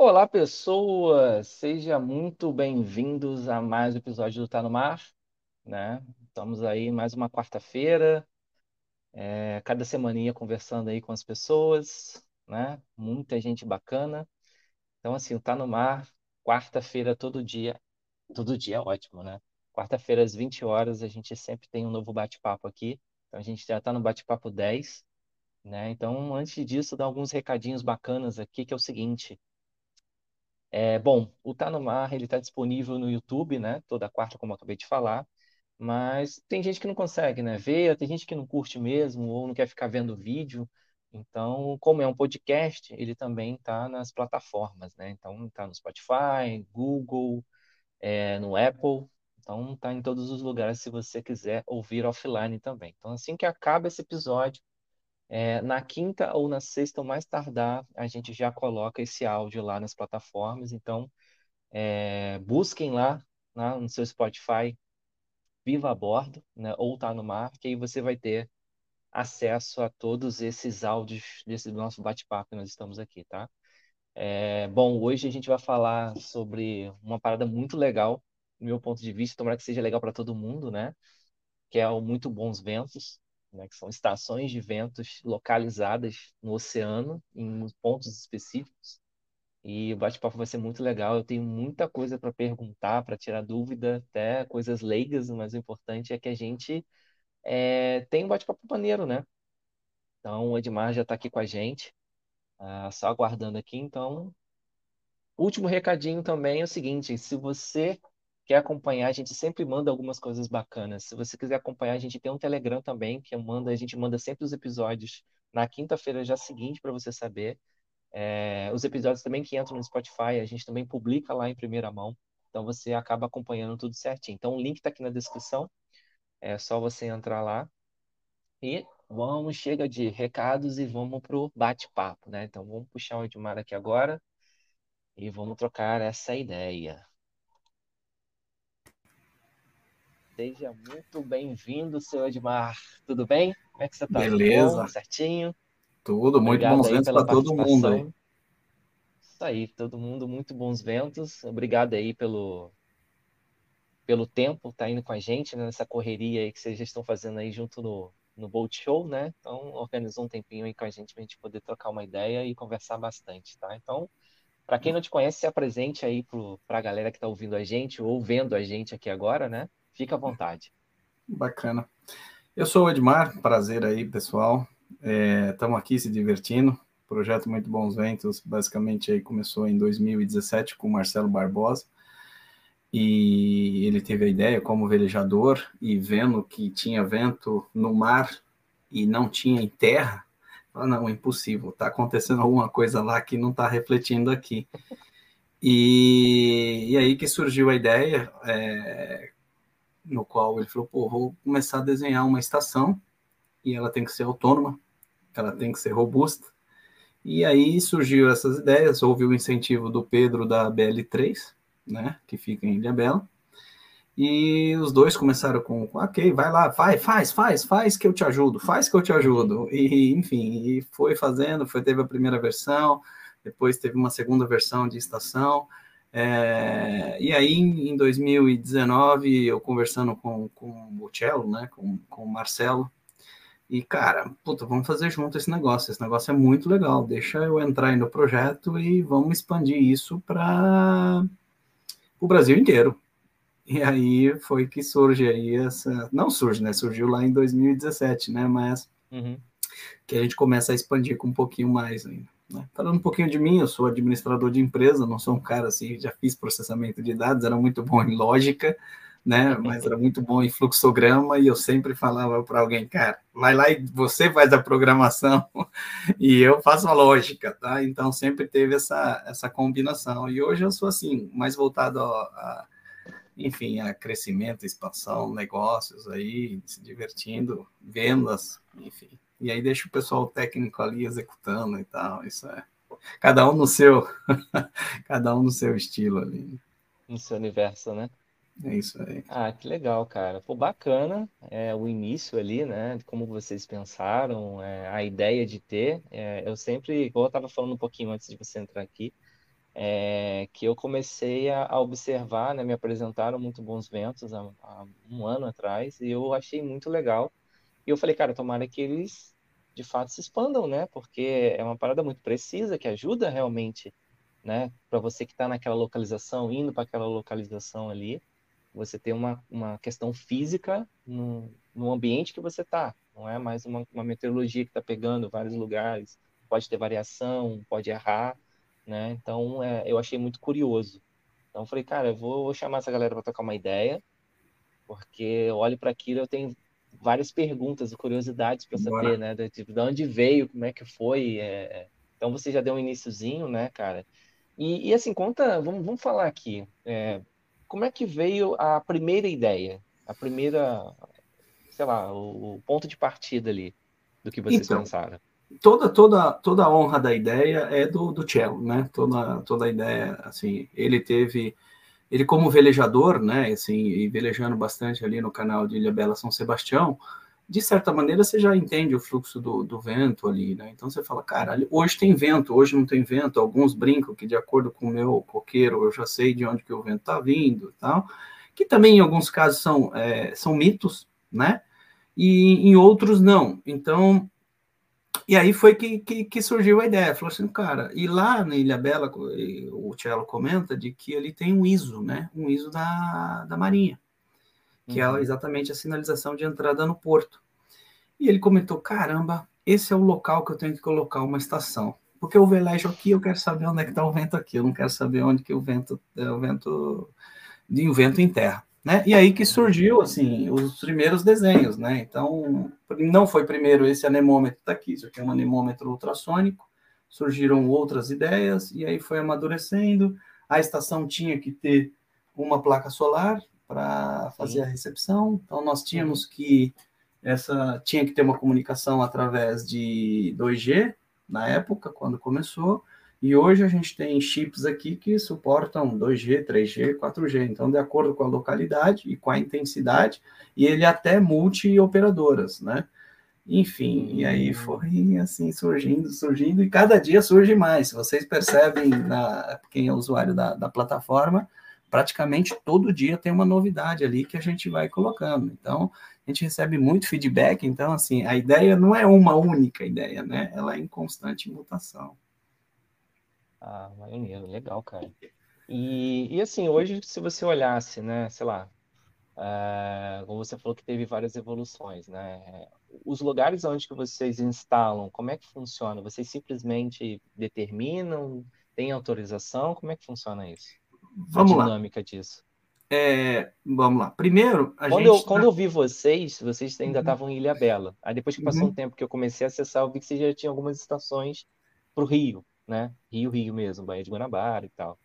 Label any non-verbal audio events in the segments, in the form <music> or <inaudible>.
Olá, pessoas! Seja muito bem-vindos a mais um episódio do Tá no Mar, né? Estamos aí mais uma quarta-feira, é, cada semaninha conversando aí com as pessoas, né? Muita gente bacana. Então, assim, o Tá no Mar, quarta-feira todo dia, todo dia é ótimo, né? Quarta-feira às 20 horas a gente sempre tem um novo bate-papo aqui. Então, a gente já está no bate-papo 10, né? Então, antes disso, dar alguns recadinhos bacanas aqui, que é o seguinte. É, bom, o Tá no Mar, ele está disponível no YouTube, né? Toda quarta, como eu acabei de falar. Mas tem gente que não consegue, né? Ver, tem gente que não curte mesmo ou não quer ficar vendo vídeo. Então, como é um podcast, ele também está nas plataformas, né? Então, está no Spotify, Google, é, no Apple. Então, está em todos os lugares se você quiser ouvir offline também. Então, assim que acaba esse episódio, é, na quinta ou na sexta, ou mais tardar, a gente já coloca esse áudio lá nas plataformas. Então, é, busquem lá, né, no seu Spotify, Viva a Bordo, né, ou Tá no Mar, que aí você vai ter acesso a todos esses áudios desse nosso bate-papo que nós estamos aqui, tá? É, bom, hoje a gente vai falar sobre uma parada muito legal, do meu ponto de vista, tomara que seja legal para todo mundo, né? Que é o Muito Bons Ventos né, que são estações de ventos localizadas no oceano, em pontos específicos. E o bate-papo vai ser muito legal. Eu tenho muita coisa para perguntar, para tirar dúvida, até coisas leigas, mas o importante é que a gente é, tem um bate-papo maneiro, né? Então, o Edmar já está aqui com a gente, uh, só aguardando aqui. Então, último recadinho também é o seguinte: se você quer acompanhar, a gente sempre manda algumas coisas bacanas. Se você quiser acompanhar, a gente tem um Telegram também, que manda, a gente manda sempre os episódios na quinta-feira já seguinte para você saber. É, os episódios também que entram no Spotify, a gente também publica lá em primeira mão. Então você acaba acompanhando tudo certinho. Então o link está aqui na descrição. É só você entrar lá. E vamos, chega de recados e vamos pro bate-papo, né? Então vamos puxar o Edmar aqui agora e vamos trocar essa ideia. Seja muito bem-vindo, seu Edmar. Tudo bem? Como é que você está? Beleza. Tudo certinho? Tudo, muito Obrigado bons ventos para todo mundo aí. Isso aí, todo mundo, muito bons ventos. Obrigado aí pelo, pelo tempo, tá indo com a gente né, nessa correria aí que vocês já estão fazendo aí junto no, no Bolt Show, né? Então, organizou um tempinho aí com a gente para a gente poder trocar uma ideia e conversar bastante, tá? Então, para quem não te conhece, se apresente aí para a galera que está ouvindo a gente ou vendo a gente aqui agora, né? Fica à vontade. Bacana. Eu sou o Edmar, prazer aí, pessoal. Estamos é, aqui se divertindo. Projeto Muito Bons Ventos, basicamente aí começou em 2017 com o Marcelo Barbosa. E ele teve a ideia como velejador e vendo que tinha vento no mar e não tinha em terra, ah, não, é impossível, está acontecendo alguma coisa lá que não está refletindo aqui. E, e, aí que surgiu a ideia, é, no qual ele falou, pô, vou começar a desenhar uma estação e ela tem que ser autônoma, ela tem que ser robusta. E aí surgiu essas ideias, houve o incentivo do Pedro da BL3, né, que fica em Ilhabela, e os dois começaram com, ok, vai lá, vai, faz, faz, faz que eu te ajudo, faz que eu te ajudo. E, enfim, e foi fazendo, foi, teve a primeira versão, depois teve uma segunda versão de estação, é, e aí, em 2019, eu conversando com, com o Cello, né, com, com o Marcelo, e, cara, puta, vamos fazer junto esse negócio. Esse negócio é muito legal. Deixa eu entrar aí no projeto e vamos expandir isso para o Brasil inteiro. E aí foi que surge aí essa. Não surge, né? Surgiu lá em 2017, né? Mas uhum. que a gente começa a expandir com um pouquinho mais ainda. Né? Falando um pouquinho de mim, eu sou administrador de empresa, não sou um cara assim, já fiz processamento de dados, era muito bom em lógica, né? Mas era muito bom em fluxograma e eu sempre falava para alguém, cara, vai lá e você faz a programação <laughs> e eu faço a lógica, tá? Então sempre teve essa, essa combinação. E hoje eu sou assim, mais voltado a, a enfim, a crescimento, expansão, negócios aí, se divertindo, vendas, enfim. E aí deixa o pessoal técnico ali executando e tal. Isso é. Cada um no seu, <laughs> cada um no seu estilo ali. No seu universo, né? É isso aí. Ah, que legal, cara. Pô, bacana é, o início ali, né? De como vocês pensaram, é, a ideia de ter. É, eu sempre, como eu estava falando um pouquinho antes de você entrar aqui, é, que eu comecei a, a, observar, né, me apresentaram muito bons ventos há, há, um ano atrás e eu achei muito legal. E eu falei, cara, tomara que eles de fato se expandam, né? Porque é uma parada muito precisa que ajuda realmente, né? Para você que está naquela localização, indo para aquela localização ali, você ter uma, uma questão física no, no ambiente que você está. Não é mais uma, uma meteorologia que está pegando vários lugares. Pode ter variação, pode errar né? Então, é, eu achei muito curioso. Então, falei, cara, eu vou chamar essa galera para tocar uma ideia, porque eu olho para aquilo, eu tenho várias perguntas e curiosidades para saber, né? De, de, onde veio, como é que foi. É... Então, você já deu um iníciozinho, né, cara? E, e assim, conta, vamos, vamos falar aqui. É, como é que veio a primeira ideia? A primeira, sei lá, o, o ponto de partida ali do que vocês então, pensaram? toda toda toda a honra da ideia é do, do Cello, né? Toda toda a ideia, assim, ele teve ele como velejador, né, assim, e velejando bastante ali no canal de Ilha Bela São Sebastião, de certa maneira você já entende o fluxo do, do vento ali, né? Então você fala, cara, hoje tem vento, hoje não tem vento. Alguns brincam que de acordo com o meu coqueiro eu já sei de onde que o vento está vindo, tal. Que também em alguns casos são é, são mitos, né? E em outros não. Então e aí foi que, que, que, surgiu a ideia. Falou assim, cara, e lá na Ilha Bela, o Tielo comenta de que ele tem um ISO, né? Um ISO da, da Marinha, que é uhum. é exatamente a sinalização de entrada no porto. E ele comentou: caramba, esse é o local que eu tenho que colocar uma estação. Porque eu velejo aqui, eu quero saber onde é que está o vento aqui, eu não quero saber onde que o vento é o vento de um vento em terra. Né? E aí que surgiu assim os primeiros desenhos, né? Então não foi primeiro esse anemômetro tá aqui, isso aqui é um anemômetro ultrassônico. Surgiram outras ideias e aí foi amadurecendo. A estação tinha que ter uma placa solar para fazer a recepção. Então nós tínhamos que essa tinha que ter uma comunicação através de 2G na época quando começou e hoje a gente tem chips aqui que suportam 2G, 3G, 4G. Então, de acordo com a localidade e com a intensidade, e ele até multi-operadoras, né? Enfim, e aí foi assim surgindo, surgindo, e cada dia surge mais. Vocês percebem, na, quem é usuário da, da plataforma, praticamente todo dia tem uma novidade ali que a gente vai colocando. Então, a gente recebe muito feedback. Então, assim, a ideia não é uma única ideia, né? Ela é em constante mutação. Ah, maneiro, legal, cara. E, e assim, hoje, se você olhasse, né, sei lá, é, como você falou que teve várias evoluções, né? Os lugares onde que vocês instalam, como é que funciona? Vocês simplesmente determinam, tem autorização? Como é que funciona isso? Vamos a dinâmica lá. disso. É, vamos lá. Primeiro, a quando gente. Eu, Quando eu vi vocês, vocês ainda uhum. estavam em Ilha Bela. Aí depois que passou uhum. um tempo que eu comecei a acessar, eu vi que vocês já tinham algumas estações para o Rio né? Rio, Rio mesmo, Baía de Guanabara e tal.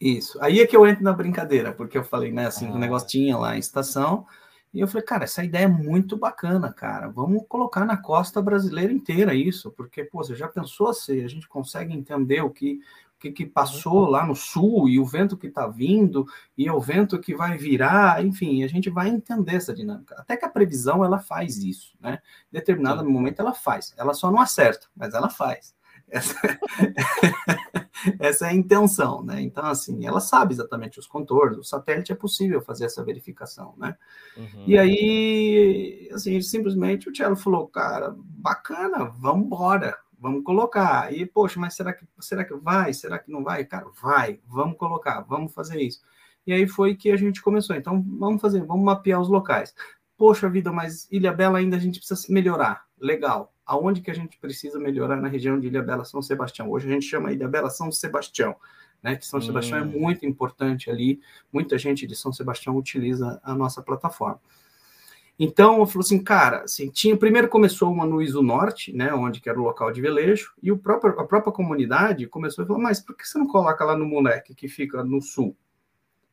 Isso. Aí é que eu entro na brincadeira, porque eu falei, né, assim, ah. o negócio tinha lá em estação, e eu falei, cara, essa ideia é muito bacana, cara. Vamos colocar na costa brasileira inteira isso, porque, pô, você já pensou se a gente consegue entender o que o que, que passou lá no sul e o vento que está vindo e é o vento que vai virar, enfim, a gente vai entender essa dinâmica. Até que a previsão ela faz isso, né? Em determinado Sim. momento ela faz, ela só não acerta, mas ela faz. Essa, <laughs> essa é a intenção, né? Então, assim, ela sabe exatamente os contornos, o satélite é possível fazer essa verificação, né? Uhum. E aí, assim, simplesmente o Tchelo falou, cara, bacana, vamos embora, vamos colocar. E, poxa, mas será que, será que vai? Será que não vai? Cara, vai, vamos colocar, vamos fazer isso. E aí foi que a gente começou. Então, vamos fazer, vamos mapear os locais. Poxa vida, mas Ilha Bela ainda a gente precisa melhorar. Legal aonde que a gente precisa melhorar na região de Ilha Bela São Sebastião. Hoje a gente chama Ilha Bela São Sebastião, né? Que São hum. Sebastião é hum. muito importante ali. Muita gente de São Sebastião utiliza a nossa plataforma. Então, eu falei assim, cara, assim, tinha, primeiro começou uma no Iso Norte, né, onde que era o local de velejo, e o próprio, a própria comunidade começou a falar, mas por que você não coloca lá no Moleque, que fica no sul?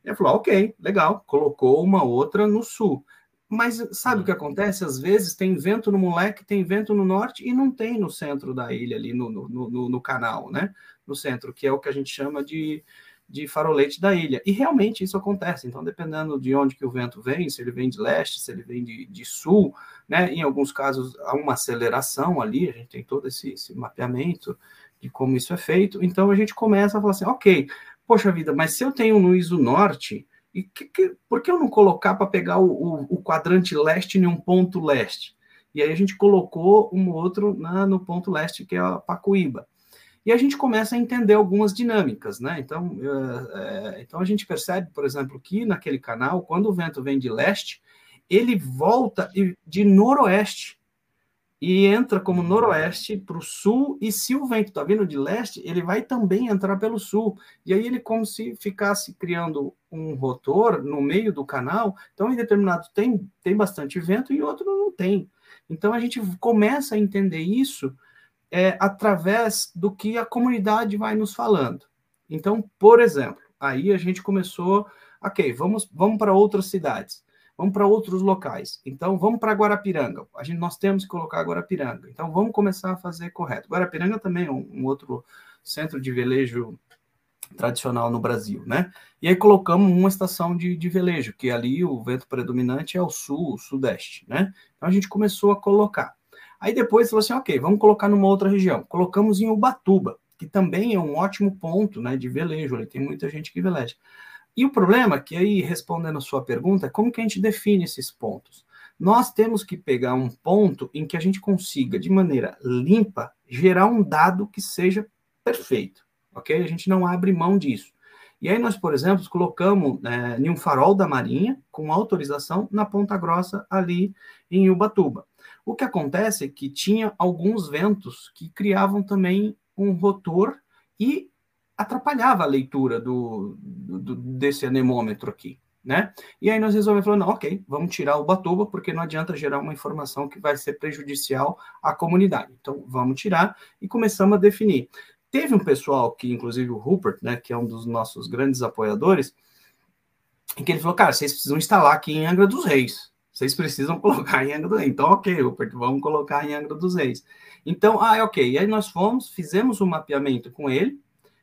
E eu falei, ok, legal, colocou uma outra no sul. Mas sabe o que acontece? Às vezes tem vento no moleque, tem vento no norte e não tem no centro da ilha, ali no, no, no, no canal, né? No centro, que é o que a gente chama de, de farolete da ilha. E realmente isso acontece. Então, dependendo de onde que o vento vem, se ele vem de leste, se ele vem de, de sul, né? Em alguns casos há uma aceleração ali, a gente tem todo esse, esse mapeamento de como isso é feito. Então a gente começa a falar assim, ok, poxa vida, mas se eu tenho no ISO Norte, e que, que, por que eu não colocar para pegar o, o, o, quadrante leste em um ponto leste? E aí a gente colocou um outro na, no ponto leste, que é a Pacuíba. E a gente começa a entender algumas dinâmicas, né? Então, é, então a gente percebe, por exemplo, que naquele canal, quando o vento vem de leste, ele volta de noroeste e entra como noroeste para o sul, e se o vento está vindo de leste, ele vai também entrar pelo sul. E aí ele como se ficasse criando um rotor no meio do canal, então em determinado tem, tem bastante vento e outro não tem. Então a gente começa a entender isso é, através do que a comunidade vai nos falando. Então, por exemplo, aí a gente começou, ok, vamos, vamos para outras cidades vamos para outros locais. Então, vamos para Guarapiranga. A gente, nós temos que colocar Guarapiranga. Então, vamos começar a fazer correto. Guarapiranga também é um, um outro centro de velejo tradicional no Brasil, né? E aí colocamos uma estação de, de velejo, que ali o vento predominante é o sul, o sudeste, né? Então a gente começou a colocar. Aí depois falou assim, ok, vamos colocar numa outra região. Colocamos em Ubatuba, que também é um ótimo ponto, né, de velejo. Ali tem muita gente que veleja. E o problema, que aí respondendo a sua pergunta, é como que a gente define esses pontos? Nós temos que pegar um ponto em que a gente consiga, de maneira limpa, gerar um dado que seja perfeito, ok? A gente não abre mão disso. E aí nós, por exemplo, colocamos é, em um farol da Marinha, com autorização, na Ponta Grossa, ali em Ubatuba. O que acontece é que tinha alguns ventos que criavam também um rotor e atrapalhava a leitura do, do, desse anemômetro aqui, né? E aí nós resolvemos falar, não, ok, vamos tirar o Batuba, porque não adianta gerar uma informação que vai ser prejudicial à comunidade. Então, vamos tirar e começamos a definir. Teve um pessoal que, inclusive o Rupert, né, que é um dos nossos grandes apoiadores, em que ele falou, cara, vocês precisam instalar aqui em Angra dos Reis. Vocês precisam <laughs> colocar em Angra dos Reis. Então, ok, Rupert, vamos colocar em Angra dos Reis. Então, ah, é ok. E aí nós fomos, fizemos um mapeamento com ele,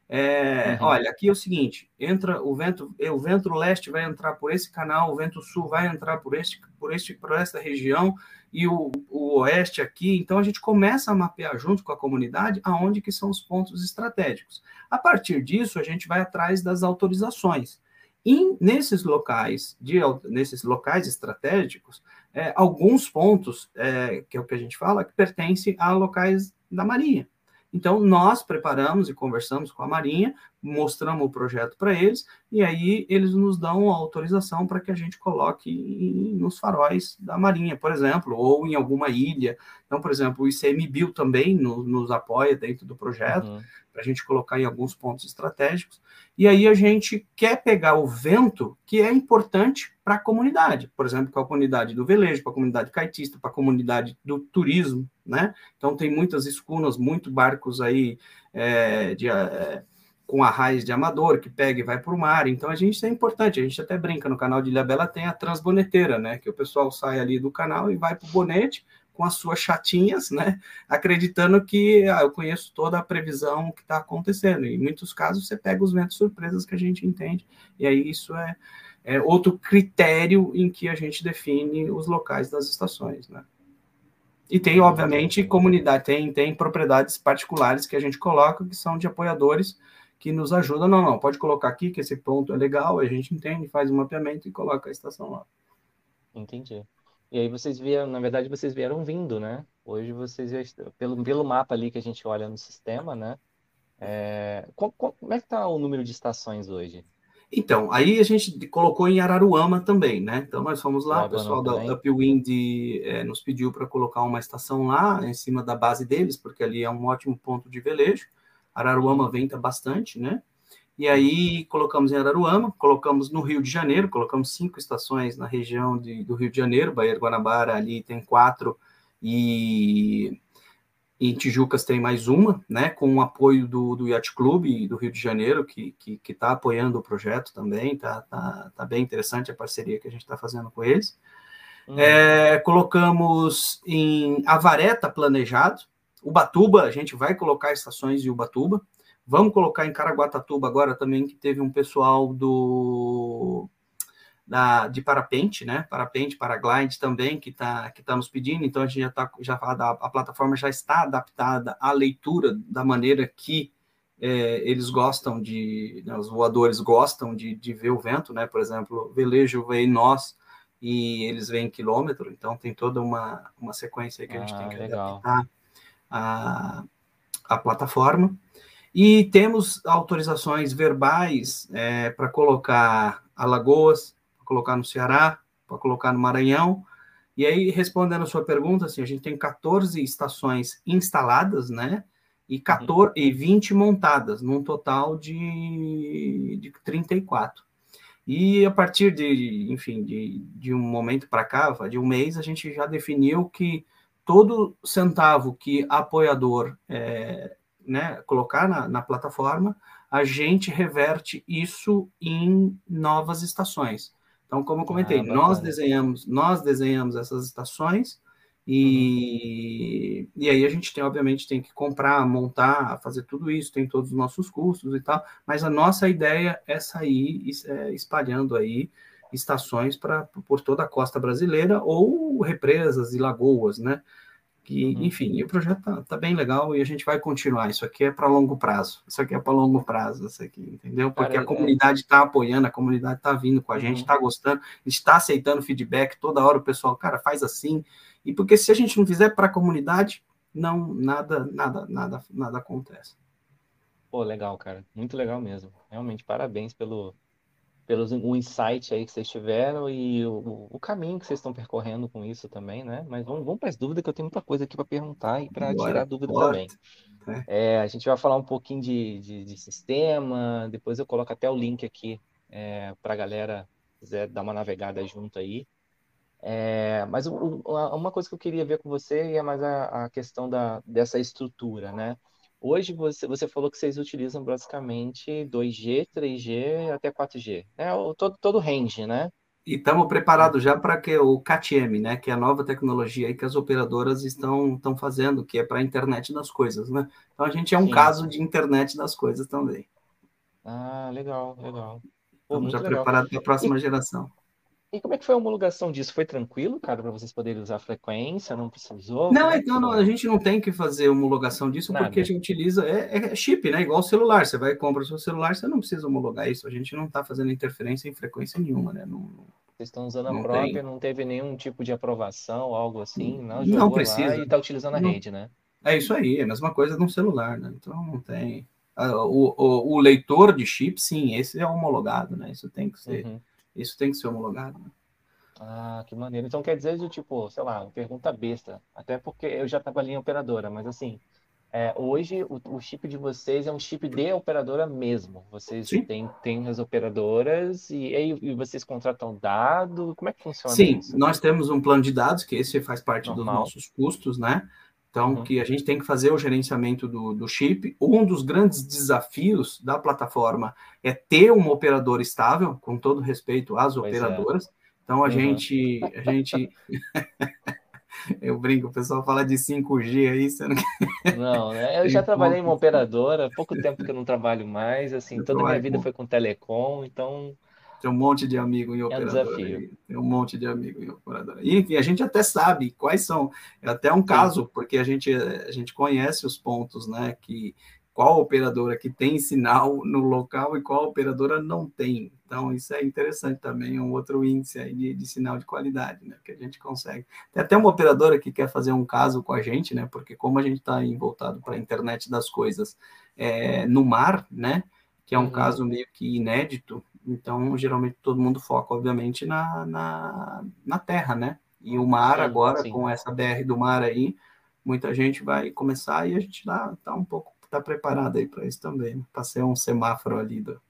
é, uhum. Olha, aqui é o seguinte: entra o vento, o vento leste vai entrar por esse canal, o vento sul vai entrar por este, por este, por esta região e o, o oeste aqui. Então a gente começa a mapear junto com a comunidade aonde que são os pontos estratégicos. A partir disso, a gente vai atrás das autorizações. E nesses locais, de, nesses locais estratégicos, é, alguns pontos, é, que é o que a gente fala, que pertencem a locais da Marinha. Então, nós preparamos e conversamos com a Marinha, mostramos o projeto para eles, e aí eles nos dão autorização para que a gente coloque nos faróis da Marinha, por exemplo, ou em alguma ilha. Então, por exemplo, o ICMBio também no, nos apoia dentro do projeto, uhum. Para a gente colocar em alguns pontos estratégicos. E aí a gente quer pegar o vento que é importante para a comunidade, por exemplo, para a comunidade do velejo, para a comunidade caetista, para a comunidade do turismo, né? Então tem muitas escunas, muito barcos aí é, de, é, com arraiz de amador que pega e vai para o mar. Então a gente é importante, a gente até brinca no canal de Ilha Bela tem a transboneteira, né? Que o pessoal sai ali do canal e vai para o bonete com as suas chatinhas, né? Acreditando que ah, eu conheço toda a previsão que está acontecendo. E em muitos casos você pega os ventos surpresas que a gente entende, e aí isso é, é outro critério em que a gente define os locais das estações, né? E tem, obviamente, comunidade, tem, tem propriedades particulares que a gente coloca, que são de apoiadores, que nos ajudam. Não, não, pode colocar aqui, que esse ponto é legal, a gente entende, faz o um mapeamento e coloca a estação lá. Entendi. E aí vocês vieram, na verdade, vocês vieram vindo, né? Hoje vocês já estão, pelo, pelo mapa ali que a gente olha no sistema, né? É, como, como é que está o número de estações hoje? Então, aí a gente colocou em Araruama também, né? Então nós fomos lá, o pessoal da Upwind é, nos pediu para colocar uma estação lá em cima da base deles, porque ali é um ótimo ponto de velejo. Araruama venta bastante, né? E aí colocamos em Araruama, colocamos no Rio de Janeiro, colocamos cinco estações na região de, do Rio de Janeiro, Bahia Guanabara ali tem quatro e em Tijucas tem mais uma, né, com o apoio do, do Yacht Clube do Rio de Janeiro, que está que, que tá apoiando o projeto também, tá, tá, tá bem interessante a parceria que a gente está fazendo com eles. Uhum. É, colocamos em Avareta planejado, Ubatuba, a gente vai colocar estações de Ubatuba, Vamos colocar em Caraguatatuba agora também, que teve um pessoal do da, de parapente, né? Parapente, paraglide também, que está que tá nos pedindo, então a gente já está, já, a, a plataforma já está adaptada à leitura da maneira que é, eles gostam de, né, os voadores gostam de, de ver o vento, né? Por exemplo, velejo vem nós e eles veem quilômetro, então tem toda uma, uma sequência que a gente ah, tem que legal. adaptar a, a plataforma. E temos autorizações verbais é, para colocar Alagoas, para colocar no Ceará, para colocar no Maranhão. E aí, respondendo a sua pergunta, assim, a gente tem 14 estações instaladas, né? E, 14, e 20 montadas, num total de, de 34. E a partir de, enfim, de, de um momento para cá, de um mês, a gente já definiu que todo centavo que apoiador é, né, colocar na, na plataforma, a gente reverte isso em novas estações. Então, como eu comentei, ah, nós desenhamos, nós desenhamos essas estações e, uhum. e aí a gente tem, obviamente, tem que comprar, montar, fazer tudo isso, tem todos os nossos custos e tal, mas a nossa ideia é sair é, espalhando aí estações para por toda a costa brasileira ou represas e lagoas, né? Que, uhum. enfim, o projeto tá, tá, bem legal e a gente vai continuar. Isso aqui é para longo prazo. Isso aqui é para longo prazo, isso aqui, entendeu? Porque Cara, a é comunidade está é... apoiando, a comunidade está vindo com a gente, está uhum. gostando, está aceitando feedback toda hora. O pessoal, cara, faz assim. E porque se a gente não fizer para a comunidade, não nada, nada, nada, nada acontece. Pô, legal, cara, muito legal mesmo. Realmente, parabéns pelo pelo o insight aí que vocês tiveram e o, o caminho que vocês estão percorrendo com isso também, né? Mas vamos, vamos para as dúvidas, que eu tenho muita coisa aqui para perguntar e para tirar dúvida bora. também. É. é, a gente vai falar um pouquinho de, de, de sistema, depois eu coloco até o link aqui é, para a galera quiser dar uma navegada junto aí. É, mas o, uma coisa que eu queria ver com você é mais a, a questão da, dessa estrutura, né? Hoje você, você falou que vocês utilizam basicamente 2G, 3G até 4G, né? O, todo, todo range, né? E estamos preparados já para que o CATM, né? Que é a nova tecnologia aí que as operadoras estão, estão fazendo, que é para a internet das coisas, né? Então a gente é um Sim. caso de internet das coisas também. Ah, legal, legal. Pô, estamos já preparados para a próxima e... geração. E como é que foi a homologação disso? Foi tranquilo, cara, para vocês poderem usar a frequência? Não precisou? Não, é então não, a gente não tem que fazer homologação disso Nada. porque a gente utiliza é, é, chip, né? Igual o celular. Você vai e compra o seu celular, você não precisa homologar isso. A gente não está fazendo interferência em frequência nenhuma, né? Não, vocês estão usando a própria, tem. não teve nenhum tipo de aprovação, algo assim, não? Jogou não precisa. e está utilizando a não. rede, né? É isso aí, é a mesma coisa no celular, né? Então não tem. O, o, o leitor de chip, sim, esse é homologado, né? Isso tem que ser, uhum. Isso tem que ser homologado. Né? Ah, que maneiro. Então quer dizer, tipo, sei lá, pergunta besta. Até porque eu já trabalhei em operadora, mas assim, é, hoje o, o, chip de vocês é um chip de operadora mesmo. Vocês têm, têm as operadoras e, e vocês contratam dado. Como é que funciona Sim, isso? nós temos um plano de dados, que esse faz parte Normal. dos nossos custos, né? Então, uhum. que a gente tem que fazer o gerenciamento do, do chip. Um dos grandes desafios da plataforma é ter uma operadora estável, com todo respeito às pois é. operadoras. É então a uhum. gente, a gente, <laughs> eu brinco, o pessoal fala de 5G aí, você não Não, né? eu já trabalhei em uma operadora, pouco tempo que eu não trabalho mais, assim, toda a minha vida foi com telecom, então tem um monte de amigo em é operadora. Um. Tem um monte de amigo em operadora. E, enfim, a gente até sabe quais são. É até um caso, porque a gente, a gente conhece os pontos, né? Que qual operadora que tem sinal no local e qual operadora não tem. Então, isso é interessante também, um outro índice aí de, de sinal de qualidade, né, que a gente consegue. Tem até uma operadora que quer fazer um caso com a gente, né, porque como a gente está voltado para a internet das coisas é, no mar, né, que é um uhum. caso meio que inédito, então, geralmente, todo mundo foca, obviamente, na, na, na terra, né, e o mar sim, agora, sim. com essa BR do mar aí, muita gente vai começar e a gente está tá um pouco está preparado aí para isso também, né? para ser um semáforo ali do,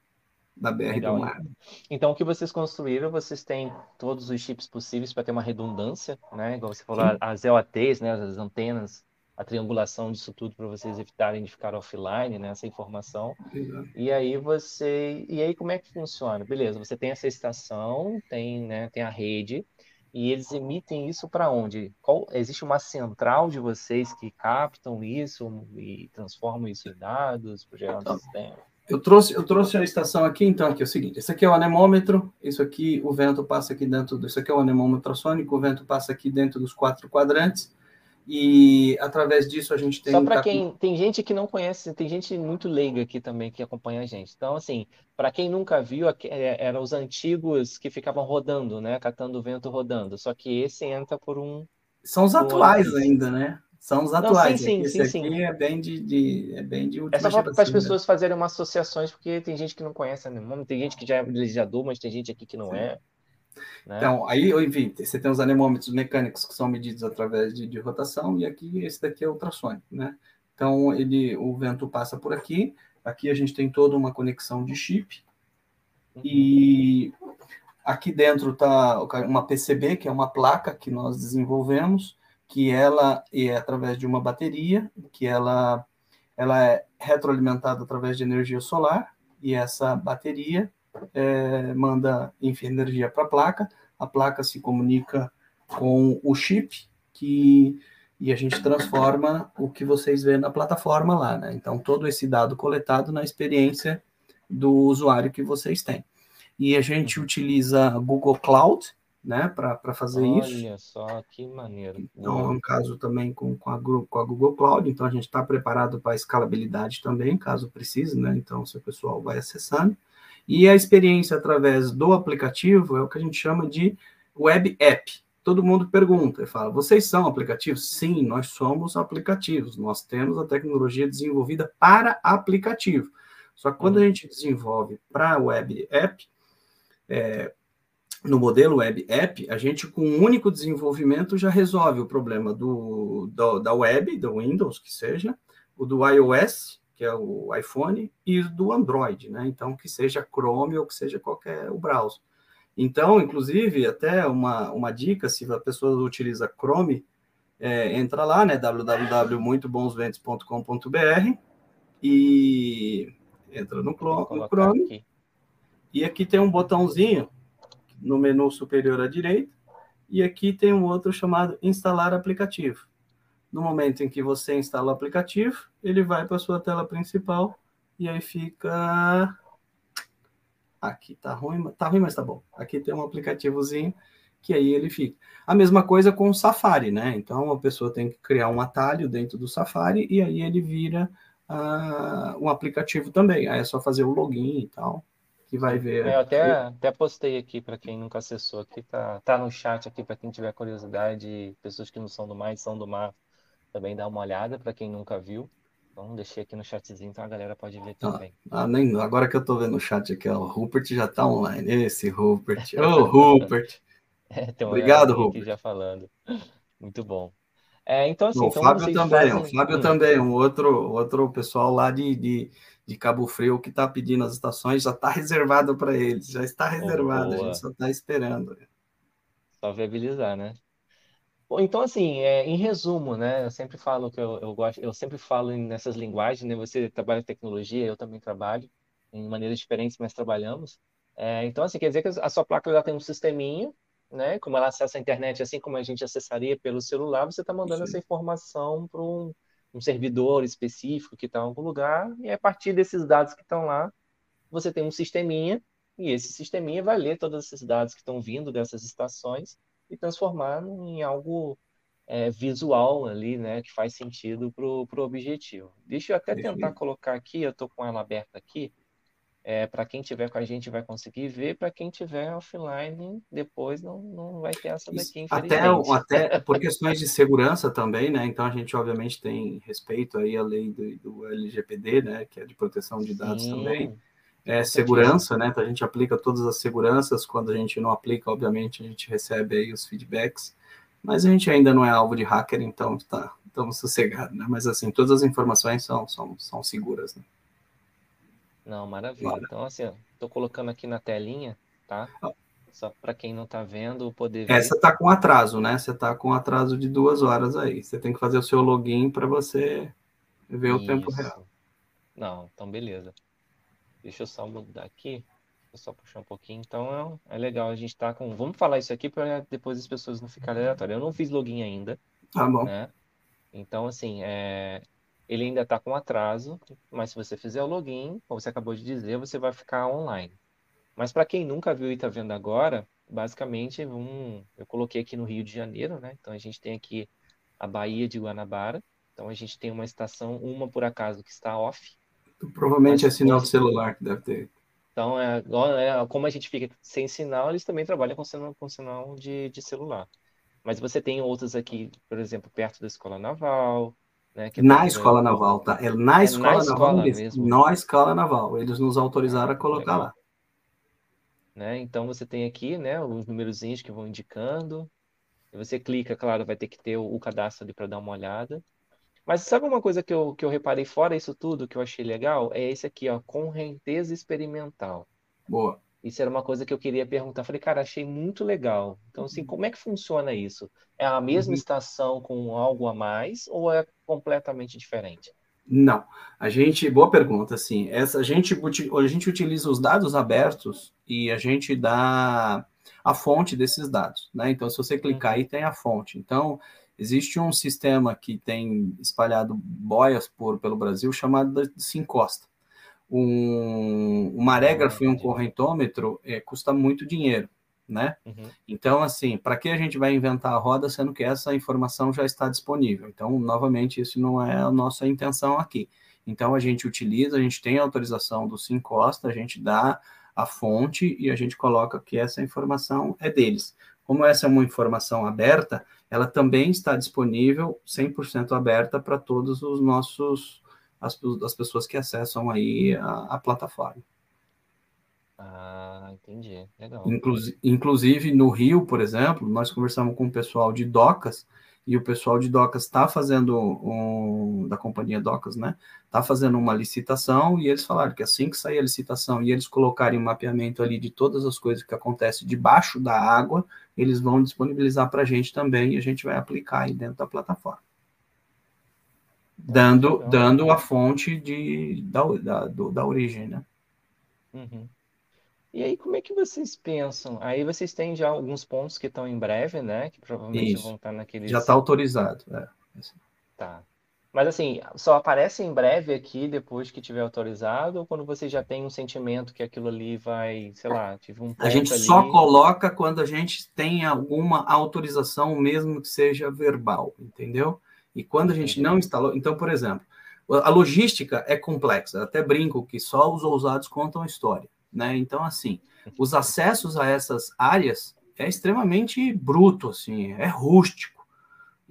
da BR Legal. do Mar. Então, o que vocês construíram, vocês têm todos os chips possíveis para ter uma redundância, né? Igual você falou, Sim. as EOATs, né? as antenas, a triangulação disso tudo para vocês evitarem de ficar offline, né? Essa informação. E aí você, e aí como é que funciona? Beleza? Você tem essa estação, tem, né? Tem a rede e eles emitem isso para onde? Qual, existe uma central de vocês que captam isso e transformam isso em dados para gerar um então, sistema? Eu trouxe, eu trouxe a estação aqui, então, aqui é o seguinte, esse aqui é o anemômetro, isso aqui, o vento passa aqui dentro, do, isso aqui é o anemômetro ultrassônico, o vento passa aqui dentro dos quatro quadrantes, e através disso a gente tem... Só para quem, tem gente que não conhece, tem gente muito leiga aqui também que acompanha a gente, então, assim, para quem nunca viu, é, eram os antigos que ficavam rodando, né, catando o vento rodando, só que esse entra por um... São os atuais ainda, né? São os atuais. Não, sim, sim, Esse sim, aqui sim. é bem de, de, é bem de última É só para as né? pessoas fazerem umas associações, porque tem gente que não conhece anemômetro, tem gente que já é legislador, mas tem gente aqui que não Sim. é. Né? Então, aí, enfim, você tem os anemômetros mecânicos que são medidos através de, de rotação, e aqui, esse daqui é ultrassônico, né? Então, ele, o vento passa por aqui, aqui a gente tem toda uma conexão de chip, Uhum. e aqui dentro está uma PCB, que é uma placa que nós desenvolvemos, que ela é através de uma bateria, que ela, ela é retroalimentada através de energia solar, e essa bateria é, manda, enfim, energia para a placa, a placa se comunica com o chip, que, e a gente transforma o que vocês vêem na plataforma lá, né? Então, todo esse dado coletado na experiência do usuário que vocês têm. E a gente utiliza Google Cloud, né, para fazer Olha isso. Olha só, que maneiro. Então, é um caso também com, com, a, com a Google Cloud, então a gente está preparado para escalabilidade também, caso precise, né? Então, se o pessoal vai acessando. E a experiência através do aplicativo é o que a gente chama de web app. Todo mundo pergunta e fala: vocês são aplicativos? Sim, nós somos aplicativos. Nós temos a tecnologia desenvolvida para aplicativo. Só que quando a gente desenvolve para web app, é, no modelo web app, a gente com um único desenvolvimento já resolve o problema do, do, da web, do Windows, que seja, o do iOS, que é o iPhone, e do Android, né? Então, que seja Chrome ou que seja qualquer o browser. Então, inclusive, até uma, uma dica, se a pessoa utiliza Chrome, é, entra lá, né? www.muitobonsventos.com.br e entra no, no Chrome. aqui. E aqui tem um botãozinho no menu superior à direita, e aqui tem um outro chamado instalar aplicativo. No momento em que você instala o aplicativo, ele vai para a sua tela principal e aí fica aqui tá ruim, tá ruim, mas tá bom. Aqui tem um aplicativozinho que aí ele fica. A mesma coisa com o Safari, né? Então a pessoa tem que criar um atalho dentro do Safari e aí ele vira uh, um aplicativo também. Aí é só fazer o login e tal que vai ver. É, eu até, até postei aqui para quem nunca acessou aqui, tá, tá no chat aqui para quem tiver curiosidade, pessoas que não são do mar e são do mar, também dá uma olhada para quem nunca viu. Então deixei aqui no chatzinho, então a galera pode ver também. Ah, nem, agora que eu tô vendo o chat aqui, ó, o Rupert já tá online. Esse Rupert. Ô, oh, <laughs> Rupert. <laughs> É, Obrigado, Rupert. já falando. Muito bom. É, então, assim, o então Fábio também, fazem... o Fábio Hum. também, um outro, outro pessoal lá de, de, de Cabo Frio que está pedindo as estações, já está <laughs> reservado para eles, já está reservado, a boa. gente só está esperando. Só viabilizar, né? Então, assim, é, em resumo, né? Eu sempre falo que eu, eu gosto, eu sempre falo nessas linguagens, né? Você trabalha em tecnologia, eu também trabalho, em maneiras diferentes, mas trabalhamos. É, então, assim, quer dizer que a sua placa já tem um sisteminha, né? Como ela acessa a internet, assim como a gente acessaria pelo celular, você está mandando Sim. essa informação para um, um servidor específico que está em algum lugar, e a partir desses dados que estão lá, você tem um sisteminha, e esse sisteminha vai ler todos esses dados que estão vindo dessas estações e transformar em algo é, visual ali, né, que faz sentido para o objetivo. Deixa eu até Perfeito. tentar colocar aqui, eu estou com ela aberta aqui, é, para quem tiver com a gente vai conseguir ver, para quem tiver offline depois não, não vai ter essa Isso, daqui, até, infelizmente. até <laughs> por questões de segurança também, né? Então a gente obviamente tem respeito aí à lei do, do LGPD, né? Que é de proteção de dados Sim, também. É segurança, né? Então a gente aplica todas as seguranças. Quando a gente não aplica, obviamente a gente recebe aí os feedbacks. Mas a gente ainda não é alvo de hacker, então tá, estamos sossegados, né? Mas assim, todas as informações são, são, são seguras, né? Não, maravilha. Claro. Então, assim, tô colocando aqui na telinha, tá? Ah. Só para quem não tá vendo poder ver. Essa tá com atraso, né? Você tá com atraso de duas horas aí. Você tem que fazer o seu login para você ver o tempo Isso. real. Não, então beleza. Deixa eu só mudar aqui. Deixa eu só puxar um pouquinho. Então é, é legal a gente tá com. Vamos falar isso aqui para depois as pessoas não ficarem aleatórias. Eu não fiz login ainda, Tá bom. né? Então, assim, é... ele ainda está com atraso, mas se você fizer o login, como você acabou de dizer, você vai ficar online. Mas para quem nunca viu e está vendo agora, basicamente, um, eu coloquei aqui no Rio de Janeiro, né? Então a gente tem aqui a Baía de Guanabara. Então a gente tem uma estação, uma por acaso, que está off. Provavelmente é sinal de celular que deve ter. Então, é, é, como a gente fica sem sinal, eles também trabalham com sinal, com sinal de, de celular. Mas você tem outros aqui, por exemplo, perto da Escola Naval, né, na escola naval, tá? É na escola é na naval mesmo. Na escola naval. Eles nos autorizaram a colocar lá. Né? Então você tem aqui, né, os numerozinhos que vão indicando. Você clica, claro, vai ter que ter o, o cadastro ali para dar uma olhada. Mas sabe uma coisa que eu, que eu reparei fora isso tudo que eu achei legal? É esse aqui, ó, correnteza experimental. Boa. Isso era uma coisa que eu queria perguntar. Falei, cara, achei muito legal. Então, assim, como é que funciona isso? É a mesma uhum. estação com algo a mais ou é completamente diferente? Não. A gente, boa pergunta, assim, essa a gente a gente utiliza os dados abertos e a gente dá a fonte desses dados, né? Então, se você clicar uhum. aí tem a fonte. Então, existe um sistema que tem espalhado boias por pelo Brasil chamado de Sincosta um, um marégrafo e um correntômetro é, custa muito dinheiro, né? Uhum. Então, assim, para que a gente vai inventar a roda, sendo que essa informação já está disponível? Então, novamente, isso não é a nossa intenção aqui. Então, a gente utiliza, a gente tem a autorização do Sincosta, a gente dá a fonte e a gente coloca que essa informação é deles. Como essa é uma informação aberta, ela também está disponível 100% aberta para todos os nossos as, as pessoas que acessam aí a, a plataforma. Ah, entendi. Legal. Inclusive, inclusive, no Rio, por exemplo, nós conversamos com o pessoal de Docas, e o pessoal de Docas está fazendo, um, da companhia Docas, né? Está fazendo uma licitação, e eles falaram que assim que sair a licitação e eles colocarem um mapeamento ali de todas as coisas que acontecem debaixo da água, eles vão disponibilizar para a gente também, e a gente vai aplicar aí dentro da plataforma dando, dando a fonte de, da, da, do, da origem, né? Uhum. E aí, como é que vocês pensam? Aí vocês têm já alguns pontos que estão em breve, né? Que provavelmente Isso. vão estar naqueles. Já está autorizado. É. Tá. Mas assim, só aparece em breve aqui depois que tiver autorizado, ou quando você já tem um sentimento que aquilo ali vai, sei lá, tive um A gente ali... só coloca quando a gente tem alguma autorização, mesmo que seja verbal, entendeu? E quando a gente não instalou, então, por exemplo, a logística é complexa. Até brinco que só os ousados contam a história, né? Então, assim, os acessos a essas áreas é extremamente bruto, assim, é rústico.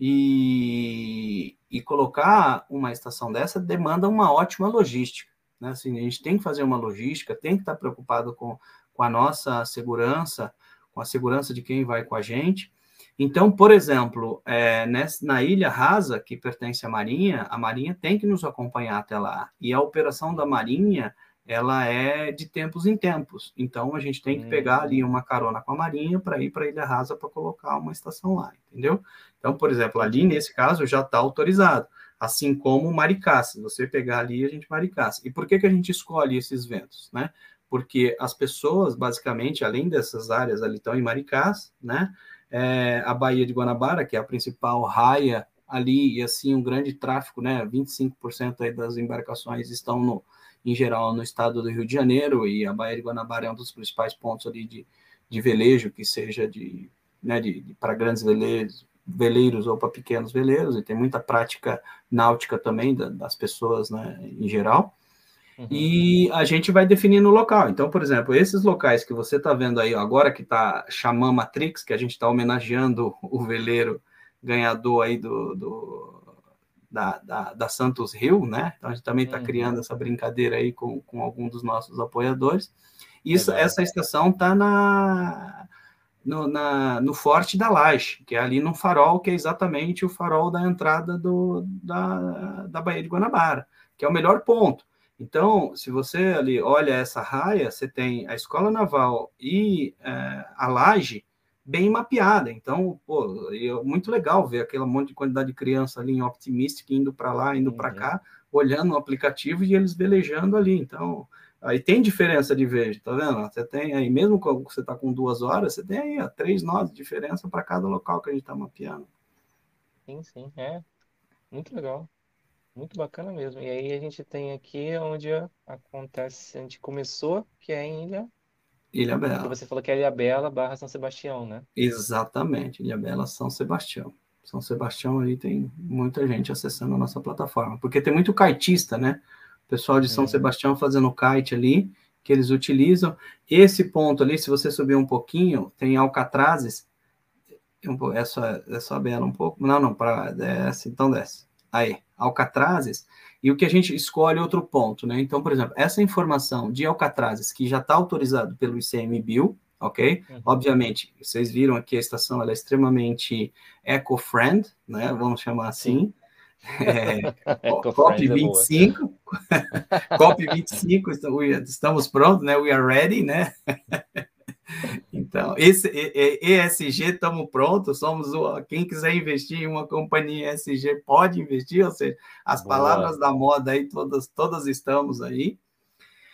E, e colocar uma estação dessa demanda uma ótima logística. Né? Assim, a gente tem que fazer uma logística, tem que estar preocupado com, com a nossa segurança, com a segurança de quem vai com a gente. Então, por exemplo, é, nessa, na ilha rasa, que pertence à Marinha, a Marinha tem que nos acompanhar até lá. E a operação da Marinha, ela é de tempos em tempos. Então, a gente tem que pegar ali hum. uma carona com a Marinha para ir para a ilha rasa para colocar uma estação lá, entendeu? Então, por exemplo, ali nesse caso já está autorizado. Assim como Maricá, se você pegar ali, a gente Maricá. E por que, que a gente escolhe esses ventos, né? Porque as pessoas, basicamente, além dessas áreas ali estão em Maricás, né? é, a Baía de Guanabara, que é a principal raia ali, e assim, um grande tráfego, né? 25% aí das embarcações estão, no, em geral, no estado do Rio de Janeiro, e a Baía de Guanabara é um dos principais pontos ali de, de velejo, que seja de, né, de, de para grandes veleiros, veleiros ou para pequenos veleiros, e tem muita prática náutica também da, das pessoas, né, em geral. Uhum. E a gente vai definindo o local. Então, por exemplo, esses locais que você está vendo aí agora, que está Xamã Matrix, que a gente está homenageando o veleiro ganhador aí do, do da, da, da, Santos Rio, né? Então a gente também está uhum. criando essa brincadeira aí com, com algum dos nossos apoiadores. Isso, essa estação está na, no, na, no Forte da Laje, que é ali no farol, que é exatamente o farol da entrada do, da, da Baía de Guanabara, que é o melhor ponto. Então, se você ali olha essa raia, você tem a Escola Naval e é, a laje bem mapeada. Então, pô, é muito legal ver aquela monte de quantidade de criança ali em Optimistic indo para lá, indo uhum. para cá, olhando o aplicativo e eles velejando ali. Então, aí tem diferença de vejo, tá vendo? Você tem aí, mesmo quando você está com duas horas, você tem aí ó, três nós de diferença para cada local que a gente está mapeando. Sim, sim, é muito legal. Muito bacana mesmo. E aí a gente tem aqui onde acontece, a gente começou, que é em Ilha, Ilha que Bela. você falou que é Ilha Bela barra São Sebastião, né? Exatamente, Ilha Bela, São Sebastião. São Sebastião aí tem muita gente acessando a nossa plataforma, porque tem muito kitista, né? O pessoal de São Uhum. Sebastião fazendo kite ali, que eles utilizam. Esse ponto ali, se você subir um pouquinho, tem alcatrazes. É só, é só Bela um pouco. Não, não, para desce, então desce. Aí, alcatrazes. E o que a gente escolhe é outro ponto, né? Então, por exemplo, essa informação de alcatrazes que já está autorizado pelo ICMBio, ok? Uhum. Obviamente, vocês viram aqui a estação ela é extremamente eco-friend, né? Vamos chamar assim. <laughs> É, <laughs> COP Eco-friends é boa. 25, <laughs> COP 25, estamos prontos, né? We are ready, né? Então, esse ESG estamos prontos, somos o, quem quiser investir em uma companhia ESG pode investir, ou seja, as Boa. palavras da moda aí todas todas estamos aí.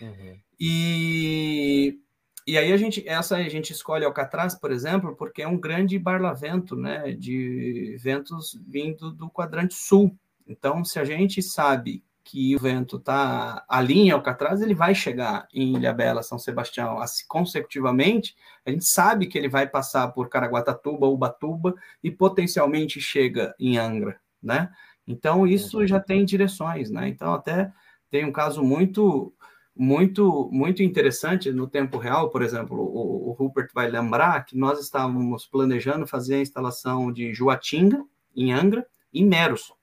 Uhum. E, e aí a gente, essa a gente escolhe Alcatraz, por exemplo, porque é um grande barlavento, né, de ventos vindo do quadrante sul. Então, se a gente sabe que o vento está ali em Alcatraz, ele vai chegar em Ilhabela, São Sebastião, assim, consecutivamente, a gente sabe que ele vai passar por Caraguatatuba, Ubatuba e potencialmente chega em Angra, né? Então, isso já tem direções, né? Então, até tem um caso muito muito muito interessante no tempo real, por exemplo, o, o Rupert vai lembrar que nós estávamos planejando fazer a instalação de Juatinga, em Angra, e Meros.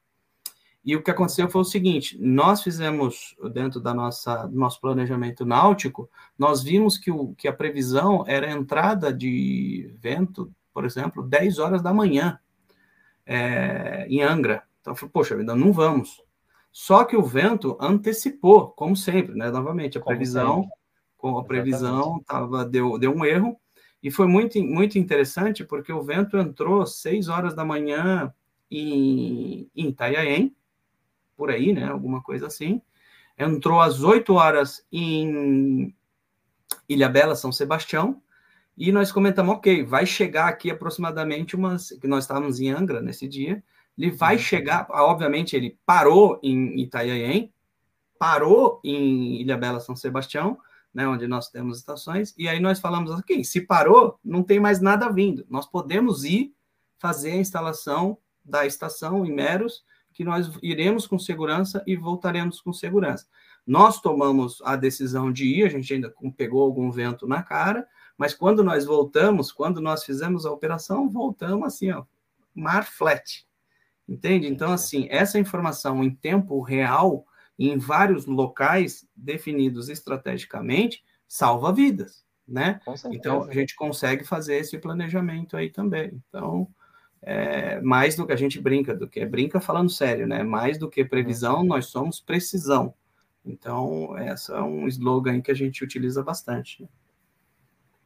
E o que aconteceu foi o seguinte: nós fizemos, dentro da nossa do nosso planejamento náutico, nós vimos que, o, que a previsão era a entrada de vento, por exemplo, 10 horas da manhã é, em Angra. Então, eu falei, poxa vida, não vamos. Só que o vento antecipou, como sempre, né? Novamente, a Como previsão, sempre. com a previsão tava, deu, deu um erro, e foi muito, muito interessante, porque o vento entrou 6 horas da manhã em, em Itanhaém, por aí, né? Alguma coisa assim. Entrou às 8 horas em Ilhabela, São Sebastião, e nós comentamos, ok, vai chegar aqui aproximadamente umas, que nós estávamos em Angra nesse dia, ele vai chegar, obviamente ele parou em Itanhaém, parou em Ilhabela, São Sebastião, né, onde nós temos estações, e aí nós falamos, ok, se parou, não tem mais nada vindo, nós podemos ir fazer a instalação da estação em Meros, que nós iremos com segurança e voltaremos com segurança. Nós tomamos a decisão de ir, a gente ainda pegou algum vento na cara, mas quando nós voltamos, quando nós fizemos a operação, voltamos assim, ó, mar flat. Entende? Então, assim, essa informação em tempo real, em vários locais definidos estrategicamente, salva vidas, né? Então, a gente consegue fazer esse planejamento aí também. Então, é, mais do que a gente brinca, do que brinca falando sério, né? Mais do que previsão, uhum. nós somos precisão. Então, essa é um slogan que a gente utiliza bastante. Né?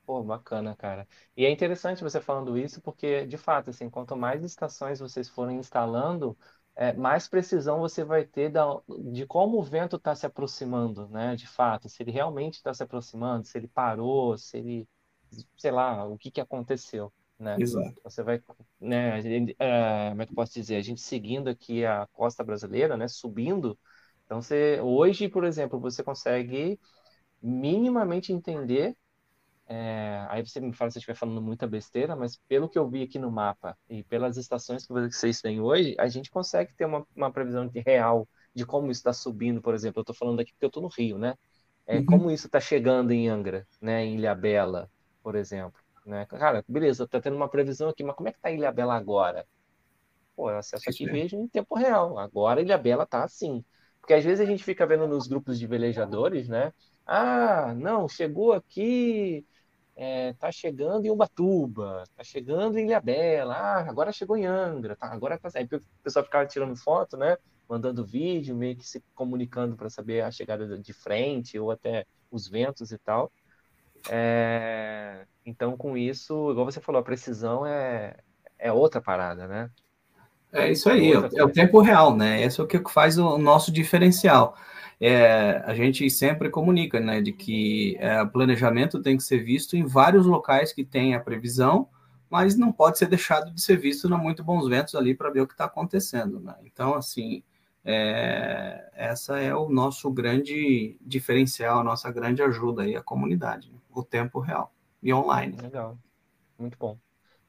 Pô, bacana, cara. E é interessante você falando isso, porque, de fato, assim, quanto mais estações vocês forem instalando, é, mais precisão você vai ter da, de como o vento está se aproximando, né? De fato, se ele realmente está se aproximando, se ele parou, se ele, sei lá, o que, que aconteceu, né? Exato. Você vai, né? É, como é que eu posso dizer? A gente seguindo aqui a costa brasileira, né? Subindo. Então, você, hoje, por exemplo, você consegue minimamente entender é, aí você me fala se eu estiver falando muita besteira, mas pelo que eu vi aqui no mapa e pelas estações que vocês têm hoje, a gente consegue ter uma, uma previsão de real de como isso está subindo, por exemplo. Eu estou falando aqui porque eu estou no Rio, né? É, uhum. Como isso está chegando em Angra, né? Em Ilhabela, por exemplo. Né? Cara, beleza, está tendo uma previsão aqui, mas como é que está Ilhabela agora? Pô, eu acesso aqui vejo em tempo real. Agora Ilhabela está assim. Porque às vezes a gente fica vendo nos grupos de velejadores, né? Ah, não, chegou aqui é, tá chegando em Ubatuba, tá chegando em Ilhabela, ah, agora chegou em Angra, tá, agora tá aí o pessoal ficava tirando foto, né, mandando vídeo, meio que se comunicando para saber a chegada de frente ou até os ventos e tal. É, então, com isso, igual você falou, a precisão é, é outra parada, né? É isso aí, é, é o tempo real, né? Esse é o que faz o nosso diferencial. É, a gente sempre comunica, né, de que é, o planejamento tem que ser visto em vários locais que tem a previsão, mas não pode ser deixado de ser visto na muito bons ventos ali para ver o que está acontecendo, né? Então, assim, é, essa é o nosso grande diferencial, a nossa grande ajuda aí, a comunidade, né? o tempo real e online. Legal, muito bom.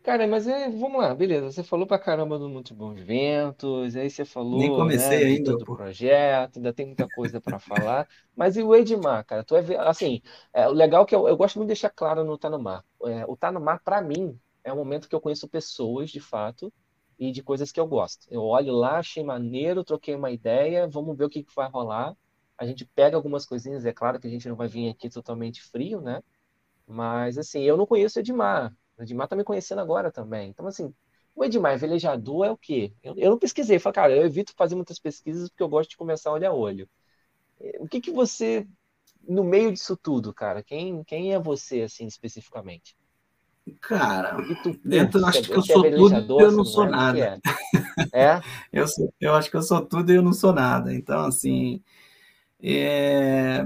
Cara, mas é, vamos lá, beleza. Você falou pra caramba do Muito Bons Ventos, aí você Nem falou, comecei né, ainda, todo o pô. projeto, ainda tem muita coisa pra <laughs> falar. Mas e o Edmar, cara? Tu é, assim, é, o legal é que eu, eu gosto muito de deixar claro no Tá no Mar. É, o Tá no Mar, pra mim, é um momento que eu conheço pessoas, de fato, e de coisas que eu gosto. Eu olho lá, achei maneiro, troquei uma ideia, vamos ver o que que vai rolar. A gente pega algumas coisinhas, é claro que a gente não vai vir aqui totalmente frio, né? Mas, assim, eu não conheço o Edmar. O Edmar tá me conhecendo agora também. Então, assim, o Edmar velejador é o quê? Eu, eu não pesquisei. Falei, cara, eu evito fazer muitas pesquisas porque eu gosto de começar olho a olho. Eh, O que que você, no meio disso tudo, cara, quem, quem é você, assim, especificamente? Cara, dentro, eu Você acho que é, eu você é sou tudo e eu você não sou é? Que que nada. é? É? <laughs> Eu, sou, eu acho que eu sou tudo e eu não sou nada. Então, assim, é,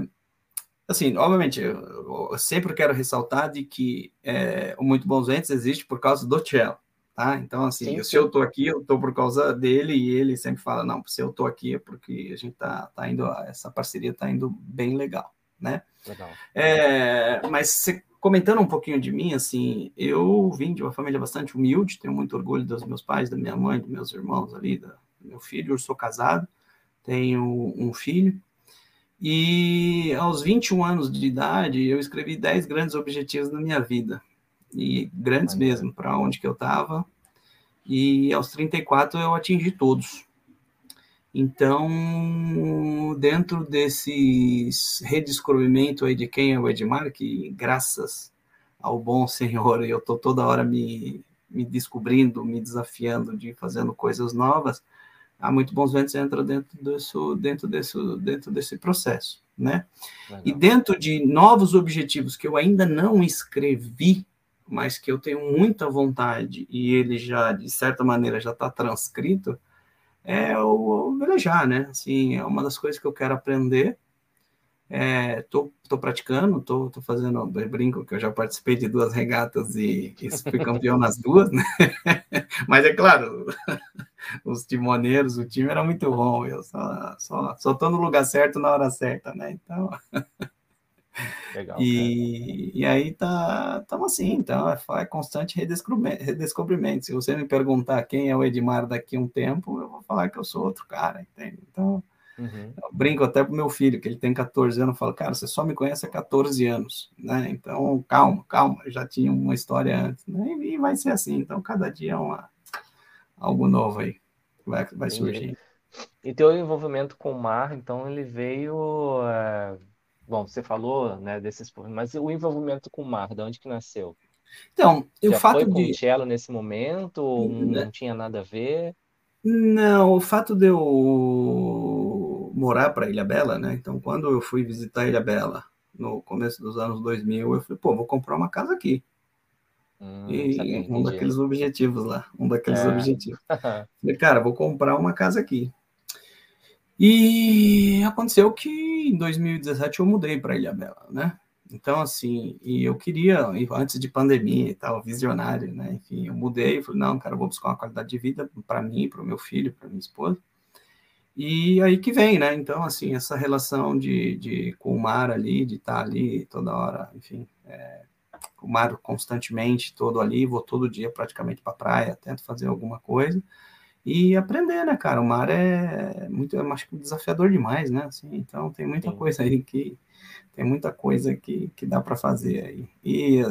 assim, obviamente, eu, eu sempre quero ressaltar de que é, o Muito Bons Ventos existe por causa do Cello, tá? Então, assim, Sim, eu- se eu sim. tô aqui, eu tô por causa dele e ele sempre fala, não, se eu tô aqui é porque a gente tá, tá indo, essa parceria tá indo bem legal, né? Legal. É, mas se- comentando um pouquinho de mim, assim, eu vim de uma família bastante humilde, tenho muito orgulho dos meus pais, da minha mãe, dos meus irmãos ali, da- do meu filho, eu sou casado, tenho um filho, e aos 21 anos de idade, eu escrevi 10 grandes objetivos na minha vida, e grandes mesmo, para onde que eu estava, e aos 34 eu atingi todos. Então, dentro desse redescobrimento aí de quem é o Edmar, que graças ao bom Senhor eu estou toda hora me, me descobrindo, me desafiando, de fazendo coisas novas, há muito bons ventos entra dentro desse, dentro desse, dentro desse processo, né? E dentro de novos objetivos que eu ainda não escrevi, mas que eu tenho muita vontade e ele já de certa maneira já está transcrito, é o, o velejar, né? Assim, é uma das coisas que eu quero aprender. É, tô, tô praticando, tô, tô fazendo, brinco que eu já participei de duas regatas e, e fui campeão nas duas, né? <laughs> Mas é claro, <laughs> os timoneiros, o time era muito bom, eu só, só, só tô no lugar certo na hora certa, né? Então, <laughs> Legal, e, e aí tá, estamos assim, então é, é constante redescobrimento, redescobrimento. Se você me perguntar quem é o Edmar daqui a um tempo, eu vou falar que eu sou outro cara, entende? Então, Uhum. brinco até pro meu filho, que ele tem 14 anos, eu falo, cara, você só me conhece há 14 anos, né? Então, calma, calma, eu já tinha uma história antes, né? E vai ser assim, então cada dia é uma, algo novo aí, vai, vai surgir. E teu envolvimento com o mar, então ele veio. é, Bom, você falou, né, desses. Mas o envolvimento com o mar, de onde que nasceu? Então, o Já fato foi com o de, cello nesse momento? Ou não tinha nada a ver? Não, o fato de eu morar para Ilha Bela, né? Então, quando eu fui visitar Ilha Bela no começo dos anos 2000, eu falei, pô, vou comprar uma casa aqui. Hum, E um daqueles objetivos lá, um daqueles É. objetivos. <laughs> Falei, cara, vou comprar uma casa aqui. E aconteceu que em 2017 eu mudei para Ilha Bela, né? Então, assim, e eu queria, antes de pandemia e tal, visionário, né? Enfim, eu mudei, falei, não, cara, vou buscar uma qualidade de vida para mim, para o meu filho, para minha esposa. E aí que vem, né? Então, assim, essa relação de, de com o mar ali, de estar ali toda hora, enfim, é, o mar constantemente, todo ali, vou todo dia praticamente para a praia, tento fazer alguma coisa e aprender, né, cara? O mar é muito, eu acho que desafiador demais, né? Assim, então tem muita Sim. coisa aí que tem muita coisa que, que dá para fazer aí. E,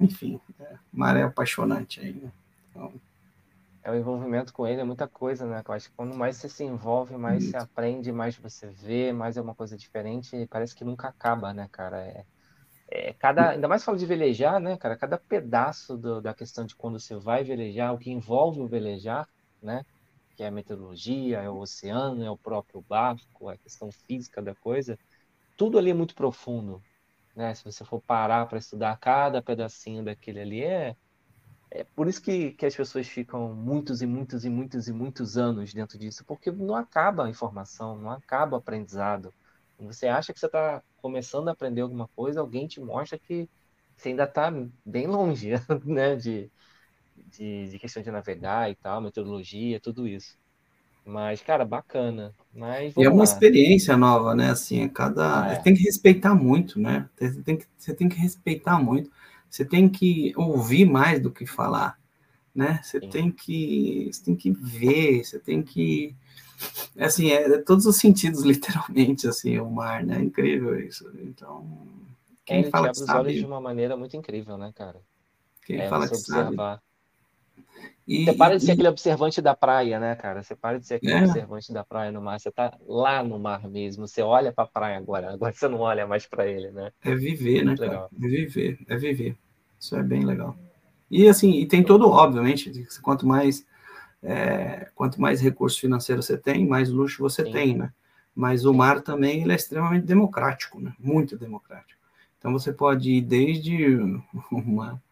enfim, é, o mar é apaixonante aí, né? Então, É o envolvimento com ele, é muita coisa, né? Eu acho que quando mais você se envolve, mais você Muito. aprende, mais você vê, mais é uma coisa diferente, parece que nunca acaba, né, cara? É, é cada, ainda mais falo de velejar, né, cara? Cada pedaço do- da questão de quando você vai velejar, o que envolve o velejar, né? Que é a meteorologia, é o oceano, é o próprio barco, a questão física da coisa, tudo ali é muito profundo, né? Se você for parar para estudar cada pedacinho daquele ali, é, é por isso que, que as pessoas ficam muitos e muitos e muitos e muitos anos dentro disso, porque não acaba a informação, não acaba o aprendizado. Quando você acha que você está começando a aprender alguma coisa, alguém te mostra que você ainda está bem longe, <laughs> né? De, de, de questão de navegar e tal, meteorologia, tudo isso. Mas, cara, bacana. Mas e é uma lá. experiência nova, né? Assim, cada. É. Tem que respeitar muito, né? Você tem, que, você tem que respeitar muito. Você tem que ouvir mais do que falar, né? Você Sim. tem que. Você tem que ver, você tem que. É assim, é, é todos os sentidos, <laughs> literalmente, assim, o mar, né? É incrível isso. Então. Quem é, fala sabe, os olhos de uma maneira muito incrível, né, cara? Quem é, fala que observar. sabe. E, você para de ser e... aquele observante da praia, né, cara? Você para de ser aquele é. observante da praia no mar. Você tá lá no mar mesmo. Você olha para a praia agora. Agora você não olha mais para ele, né? É viver, né, cara? É viver, é viver. Isso é bem legal. E assim, e tem todo, obviamente, quanto mais é, quanto mais recurso financeiro você tem, mais luxo você Sim. tem, né? Mas o mar também ele é extremamente democrático, né? Muito democrático. Então você pode ir desde <laughs> uma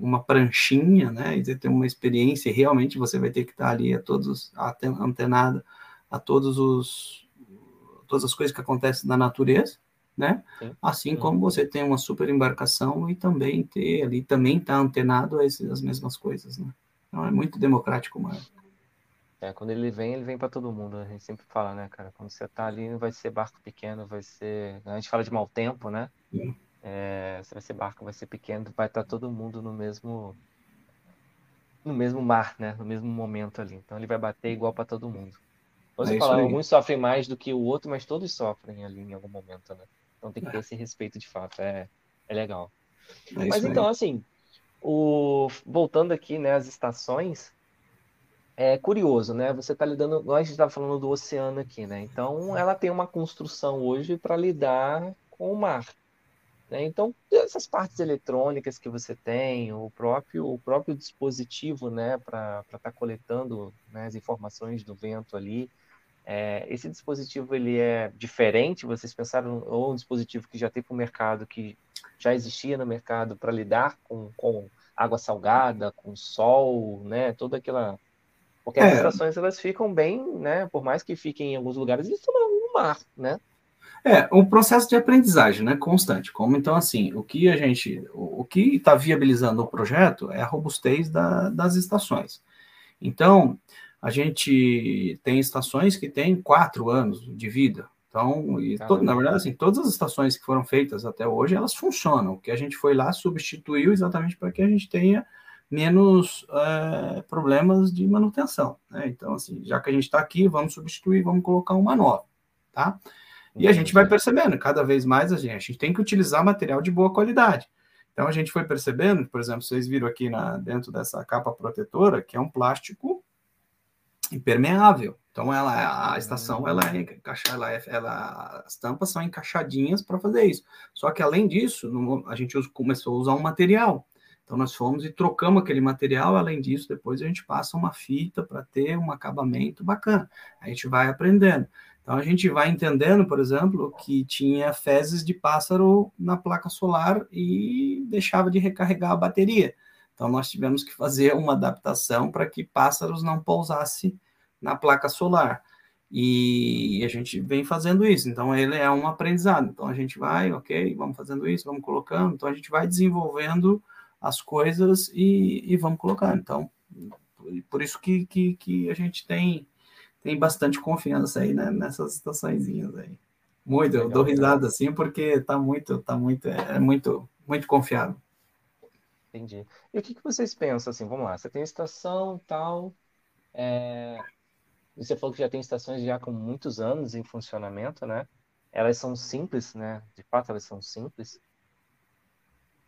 uma pranchinha, né? E você tem uma experiência, e realmente você vai ter que estar ali a todos antenado a todos os todas as coisas que acontecem na natureza, né? Sim. Assim como você tem uma super embarcação e também ter ali também está antenado a essas mesmas coisas, né? Então é muito democrático, mano. É, quando ele vem, ele vem para todo mundo. A gente sempre fala, né, cara? Quando você tá ali, não vai ser barco pequeno, vai ser. A gente fala de mau tempo, né? Sim. É, se vai ser barco, vai ser pequeno, vai estar todo mundo no mesmo no mesmo mar, né? No mesmo momento ali. Então ele vai bater igual para todo mundo. Você é fala, alguns sofrem mais do que o outro, mas todos sofrem ali em algum momento, né? Então tem que ter é. esse respeito de fato. É, é legal. É mas então, assim, o... voltando aqui, né, as estações, é curioso, né? Você está lidando, nós estava falando do oceano aqui, né? Então ela tem uma construção hoje para lidar com o mar. Né? Então, essas partes eletrônicas que você tem, o próprio, o próprio dispositivo né, para estar tá coletando né, as informações do vento ali, é, esse dispositivo ele é diferente? Vocês pensaram ou um dispositivo que já tem para o mercado, que já existia no mercado para lidar com, com água salgada, com sol, né, toda aquela porque as é. estações elas ficam bem, né? Por mais que fiquem em alguns lugares, eles estão no mar, né? É, um processo de aprendizagem, né, constante. Como então, assim, o que a gente, o, o que está viabilizando o projeto é a robustez da, das estações. Então, a gente tem estações que têm quatro anos de vida. Então, e to, na verdade, assim, todas as estações que foram feitas até hoje, elas funcionam. O que a gente foi lá substituiu exatamente para que a gente tenha menos é, problemas de manutenção. Né? Então, assim, já que a gente está aqui, vamos substituir, vamos colocar uma nova, tá? E a gente vai percebendo, cada vez mais a gente, a gente tem que utilizar material de boa qualidade. Então a gente foi percebendo, por exemplo, vocês viram aqui na, dentro dessa capa protetora, que é um plástico impermeável. Então ela, a estação ela é ela, é, ela, as tampas são encaixadinhas para fazer isso. Só que além disso, no, a gente começou a usar um material. Então nós fomos e trocamos aquele material. Além disso, depois a gente passa uma fita para ter um acabamento bacana. A gente vai aprendendo. Então a gente vai entendendo, por exemplo, que tinha fezes de pássaro na placa solar e deixava de recarregar a bateria. Então nós tivemos que fazer uma adaptação para que pássaros não pousassem na placa solar. E a gente vem fazendo isso. Então ele é um aprendizado. Então a gente vai, ok, vamos fazendo isso, vamos colocando. Então a gente vai desenvolvendo as coisas e, e vamos colocando. Então por isso que, que, que a gente tem tem bastante confiança aí né, nessas situações aí. Muito, eu dou risada assim porque tá muito, tá muito, é, é muito, muito confiável. Entendi. E o que, que vocês pensam assim? Vamos lá, você tem estação tal, é... você falou que já tem estações já com muitos anos em funcionamento, né? Elas são simples, né? De fato, elas são simples.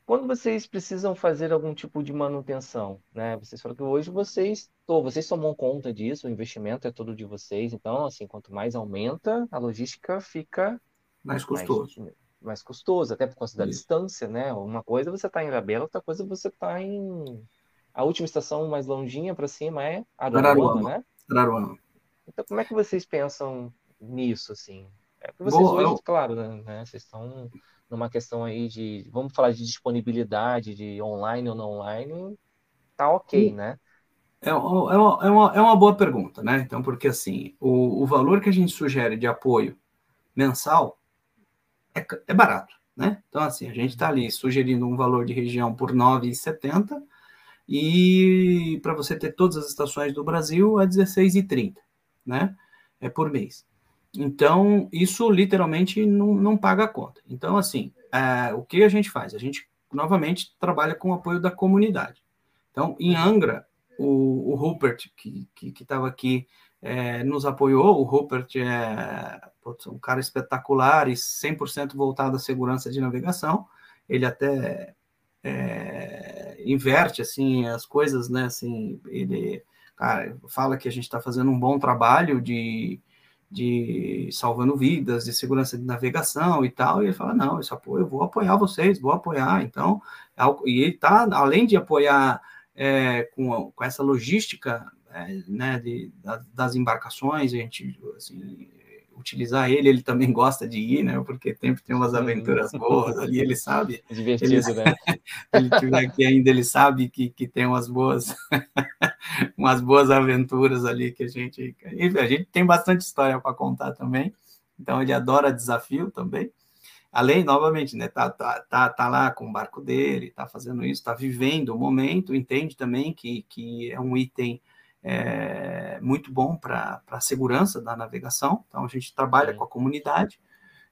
Quando vocês precisam fazer algum tipo de manutenção, né? Vocês falaram que hoje vocês, tô, vocês tomam conta disso, o investimento é todo de vocês, então, assim, quanto mais aumenta, a logística fica mais custoso. Mais, mais custoso, até por causa da Isso. distância, né? Uma coisa você está em Ilhabela, outra coisa você está em. A última estação mais longinha para cima é Araruama, né? Araruama. Então, como é que vocês pensam nisso, assim? É porque vocês Boa, hoje, eu... claro, né? Vocês estão numa questão aí de, vamos falar de disponibilidade de online ou não online, tá ok, né? É, é, uma, é, uma, é uma boa pergunta, né? Então, porque assim, o, o valor que a gente sugere de apoio mensal é, é barato, né? Então, assim, a gente está ali sugerindo um valor de região por R$ 9,70 e para você ter todas as estações do Brasil é R$ 16,30. né? É por mês. Então, isso literalmente não, não paga a conta. Então, assim, é, o que a gente faz? A gente, novamente, trabalha com o apoio da comunidade. Então, em Angra, o, o Rupert, que estava aqui, é, nos apoiou. O Rupert é putz, um cara espetacular e 100% voltado à segurança de navegação. Ele até é, inverte assim as coisas, né? Assim, ele cara, fala que a gente está fazendo um bom trabalho de, de salvando vidas, de segurança de navegação e tal. E ele fala: não, esse apoio, eu vou apoiar vocês, vou apoiar. Então, é e ele está além de apoiar é, com, com essa logística é, né, de, das embarcações, a gente assim, utilizar ele, ele também gosta de ir, né? Porque sempre tem umas aventuras boas ali, ele sabe. <laughs> Divertido, ele, né? <laughs> ele tiver aqui ainda, ele sabe que, que tem umas boas, <laughs> umas boas aventuras ali que a gente. A gente tem bastante história para contar também. Então ele adora desafio também. Além, novamente, né, tá, tá, tá, tá lá com o barco dele, tá fazendo isso, tá vivendo o momento, entende também que, que é um item é, muito bom para a segurança da navegação. Então, a gente trabalha com a comunidade.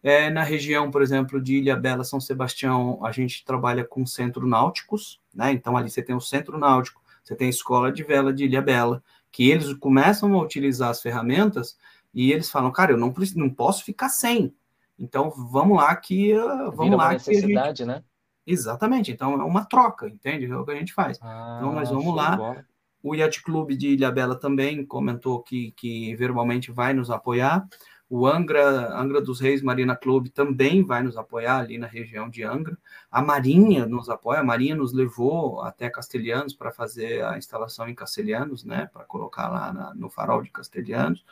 É, na região, por exemplo, de Ilha Bela, São Sebastião, a gente trabalha com centro náuticos, né? Então, ali você tem o centro náutico, você tem a escola de vela de Ilha Bela, que eles começam a utilizar as ferramentas e eles falam, cara, eu não, não posso ficar sem. Então, vamos lá que uh, vamos Vira lá necessidade, gente... né? Exatamente. Então, é uma troca, entende? É o que a gente faz. Ah, então, nós vamos lá. O Yacht Clube de Ilhabela também comentou que, que verbalmente vai nos apoiar. O Angra, Angra dos Reis Marina Clube também vai nos apoiar ali na região de Angra. A Marinha nos apoia, a Marinha nos levou até Castelhanos para fazer a instalação em Castelhanos, né, para colocar lá na, no farol de Castelhanos.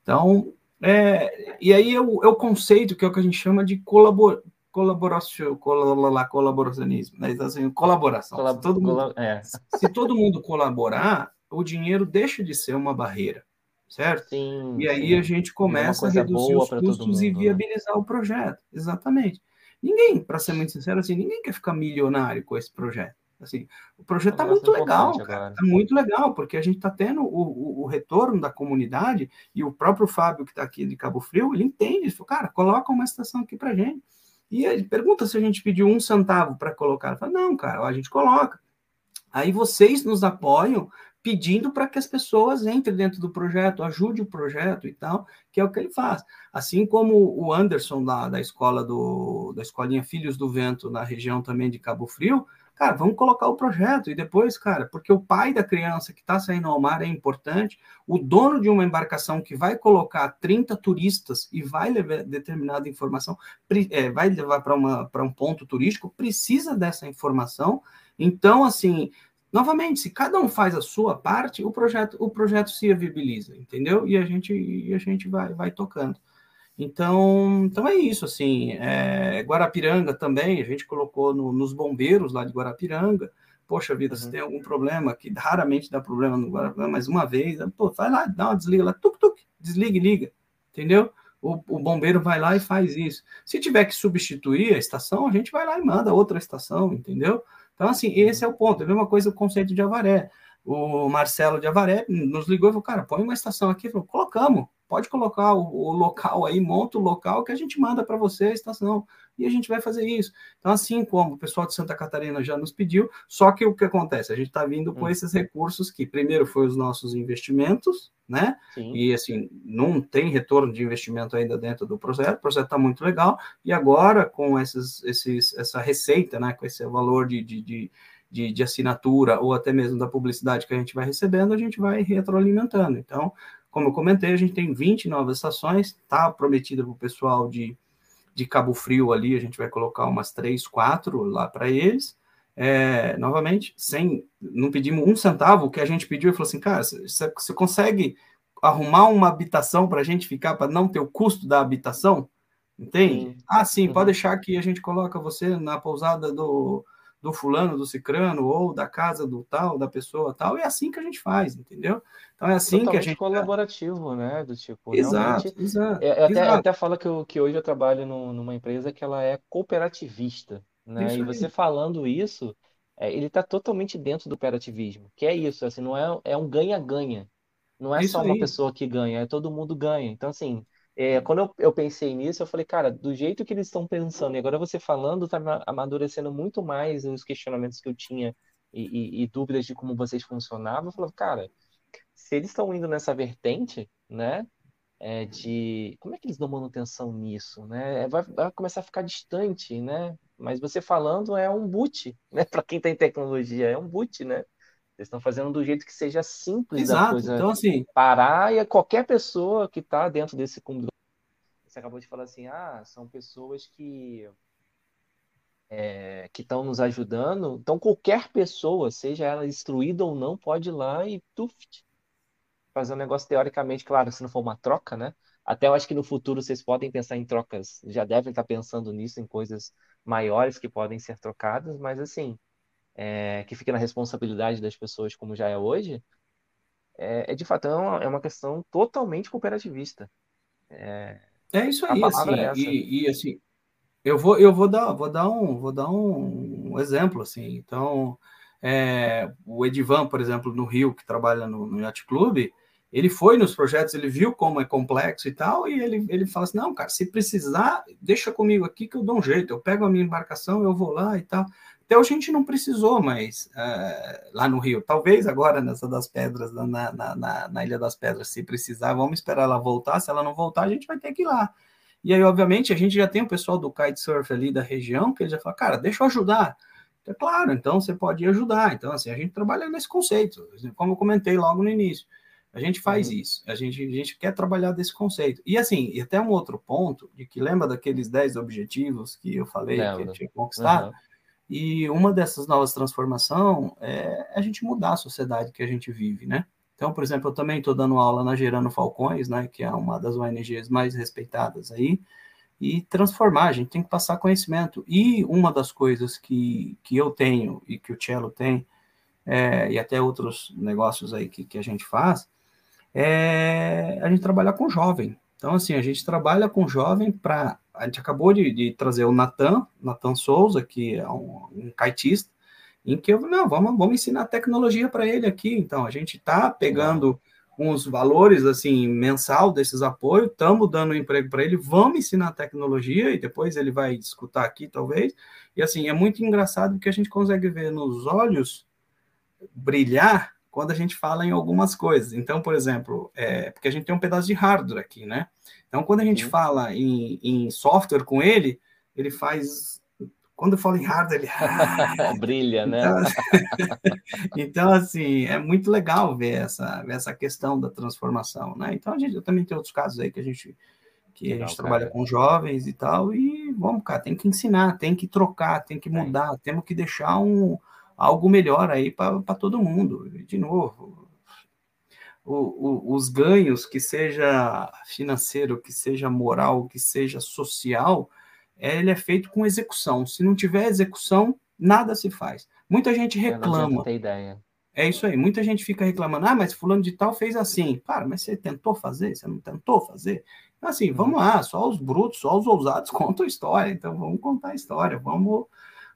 Então, é, e aí é o, é o, conceito que é o que a gente chama de colabor, colaboração, colaboracionismo, né? Então, assim, colaboração. Colab se, todo mundo, é. <laughs> se todo mundo colaborar, o dinheiro deixa de ser uma barreira, certo? Sim, e aí sim. a gente começa a reduzir os custos mundo, e né? viabilizar né? o projeto. Exatamente. Ninguém, para ser muito sincero, assim, ninguém quer ficar milionário com esse projeto. Assim, o projeto está muito legal, cara. Está muito legal, porque a gente está tendo o, o, o, retorno da comunidade e o próprio Fábio, que está aqui de Cabo Frio, ele entende. Ele falou, cara, coloca uma estação aqui para gente. E ele pergunta se a gente pediu um centavo para colocar. Fala, não, cara, a gente coloca. Aí vocês nos apoiam pedindo para que as pessoas entrem dentro do projeto, ajude o projeto e tal, que é o que ele faz. Assim como o Anderson da, da escola do da escolinha Filhos do Vento na região também de Cabo Frio, Cara, vamos colocar o projeto e depois, cara, porque o pai da criança que está saindo ao mar é importante, o dono de uma embarcação que vai colocar 30 turistas e vai levar determinada informação, é, vai levar para um ponto turístico, precisa dessa informação. Então, assim, novamente, se cada um faz a sua parte, o projeto, o projeto se viabiliza, entendeu? E a gente, e a gente vai, vai tocando. Então, então é isso, assim, é, Guarapiranga também, a gente colocou no, nos bombeiros lá de Guarapiranga, poxa vida, uhum. se tem algum problema, que raramente dá problema no Guarapiranga, mas uma vez, pô, vai lá, dá uma desliga lá, tuk, tuk, desliga e liga, entendeu? O, o, bombeiro vai lá e faz isso. Se tiver que substituir a estação, a gente vai lá e manda outra estação, entendeu? Então, assim, uhum. esse é o ponto. É a mesma coisa o conceito de Avaré. O Marcelo de Avaré nos ligou e falou, cara, põe uma estação aqui. Falou, colocamos pode colocar o, o, local aí, monta o local que a gente manda para você a estação e a gente vai fazer isso. Então, assim como o pessoal de Santa Catarina já nos pediu, só que o que acontece? A gente está vindo com hum. esses recursos que primeiro foi os nossos investimentos, né? Sim. E assim, não tem retorno de investimento ainda dentro do projeto, o projeto está muito legal, e agora com esses, esses, essa receita, né? Com esse valor de, de, de de, de, assinatura ou até mesmo da publicidade que a gente vai recebendo, a gente vai retroalimentando. Então, como eu comentei, a gente tem 20 novas estações, tá prometida para o pessoal de, de Cabo Frio ali, a gente vai colocar umas 3, 4 lá para eles. É, novamente, sem não pedimos um centavo, o que a gente pediu e falou assim, cara, você, você consegue arrumar uma habitação para a gente ficar, para não ter o custo da habitação? Entende? Sim. Ah, sim, uhum. pode deixar que a gente coloca você na pousada do, do fulano, do cicrano, ou da casa do tal, da pessoa tal, é assim que a gente faz, entendeu? Então é assim Totalmente que a gente. colaborativo, né? Do tipo, exato, realmente. Exato, é, é até, exato. até falo que, eu, que hoje eu trabalho no, numa empresa que ela é cooperativista, né? Isso e você falando isso, é, ele está totalmente dentro do cooperativismo, que é isso, assim, não é, é um ganha-ganha. Não é, é só uma pessoa que ganha, é todo mundo ganha. Então, assim, é, quando eu, eu, pensei nisso, eu falei, cara, do jeito que eles estão pensando, e agora você falando, tá amadurecendo muito mais os questionamentos que eu tinha e, e, e dúvidas de como vocês funcionavam. Eu falei, cara, se eles estão indo nessa vertente, né, é, de como é que eles dão manutenção nisso, né? É, vai, vai, começar a ficar distante, né? Mas você falando é um boot, <laughs> né? Para quem tem tecnologia, é um boot, né? Vocês estão fazendo do jeito que seja simples Exato. a coisa então, assim... parar e qualquer pessoa que está dentro desse cúmulo. Você acabou de falar assim, ah, são pessoas que é, que estão nos ajudando. Então, qualquer pessoa, seja ela instruída ou não, pode ir lá e tuft, fazer um negócio teoricamente, claro, se não for uma troca, né? Até eu acho que no futuro vocês podem pensar em trocas, já devem estar pensando nisso, em coisas maiores que podem ser trocadas, mas assim, é, que fique na responsabilidade das pessoas, como já é hoje, é, é de fato é uma, é uma, questão totalmente cooperativista. É, é isso aí, assim, é e, e, assim, eu vou, eu vou dar, vou dar um, vou dar um, um exemplo, assim, então, é, o Edivan, por exemplo, no Rio, que trabalha no, no Yacht Club, ele foi nos projetos, ele viu como é complexo e tal, e ele, ele fala assim: não, cara, se precisar, deixa comigo aqui que eu dou um jeito. Eu pego a minha embarcação, eu vou lá e tal. Hoje a gente não precisou, mas uh, lá no Rio, talvez agora nessa das pedras, na, na, na, na, Ilha das Pedras, se precisar, vamos esperar ela voltar. Se ela não voltar, a gente vai ter que ir lá. E aí, obviamente, a gente já tem o pessoal do kitesurf ali da região, que ele já fala, cara, deixa eu ajudar. É claro, então você pode ajudar. Então, assim, a gente trabalha nesse conceito, como eu comentei logo no início. A gente faz uhum. isso, a gente, a gente quer trabalhar desse conceito. E assim, e até um outro ponto, de que lembra daqueles 10 objetivos que eu falei Lembra. que tinha conquistado? Uhum. E uma dessas novas transformações é a gente mudar a sociedade que a gente vive, né? Então, por exemplo, eu também estou dando aula na Gerando Falcões, né, que é uma das ONGs mais respeitadas aí, e transformar, a gente tem que passar conhecimento. E uma das coisas que, que eu tenho e que o Cello tem, é, e até outros negócios aí que, que a gente faz, é a gente trabalhar com jovem. Então, assim, a gente trabalha com jovem para. A gente acabou de, de trazer o Natan, Natan Souza, que é um, um kitista, em que eu, não, vamos, vamos ensinar tecnologia para ele aqui. Então, a gente está pegando uns valores, assim, mensal desses apoios, estamos dando emprego para ele, vamos ensinar tecnologia e depois ele vai escutar aqui, talvez. E, assim, é muito engraçado porque a gente consegue ver nos olhos brilhar quando a gente fala em algumas coisas. Então, por exemplo, é, porque a gente tem um pedaço de hardware aqui, né? Então, quando a gente fala em, em software com ele, ele faz quando eu falo em hardware, ele ah, <laughs> <laughs> brilha, né? Então, <laughs> então, assim, é muito legal ver essa, ver essa questão da transformação, né? Então, a gente eu também tem outros casos aí que a gente que legal, a gente trabalha com jovens e tal, e vamos, cara, tem que ensinar, tem que trocar, tem que mudar, temos que deixar um, algo melhor aí para todo mundo. De novo, o, o, os ganhos, que seja financeiro, que seja moral, que seja social, ele é feito com execução. Se não tiver execução, nada se faz. Muita gente reclama. É isso aí. Muita gente fica reclamando, ah, mas fulano de tal fez assim. Cara, mas você tentou fazer? Você não tentou fazer? Assim, uhum. vamos lá, só os brutos, só os ousados <laughs> contam a história. Então, vamos contar a história, vamos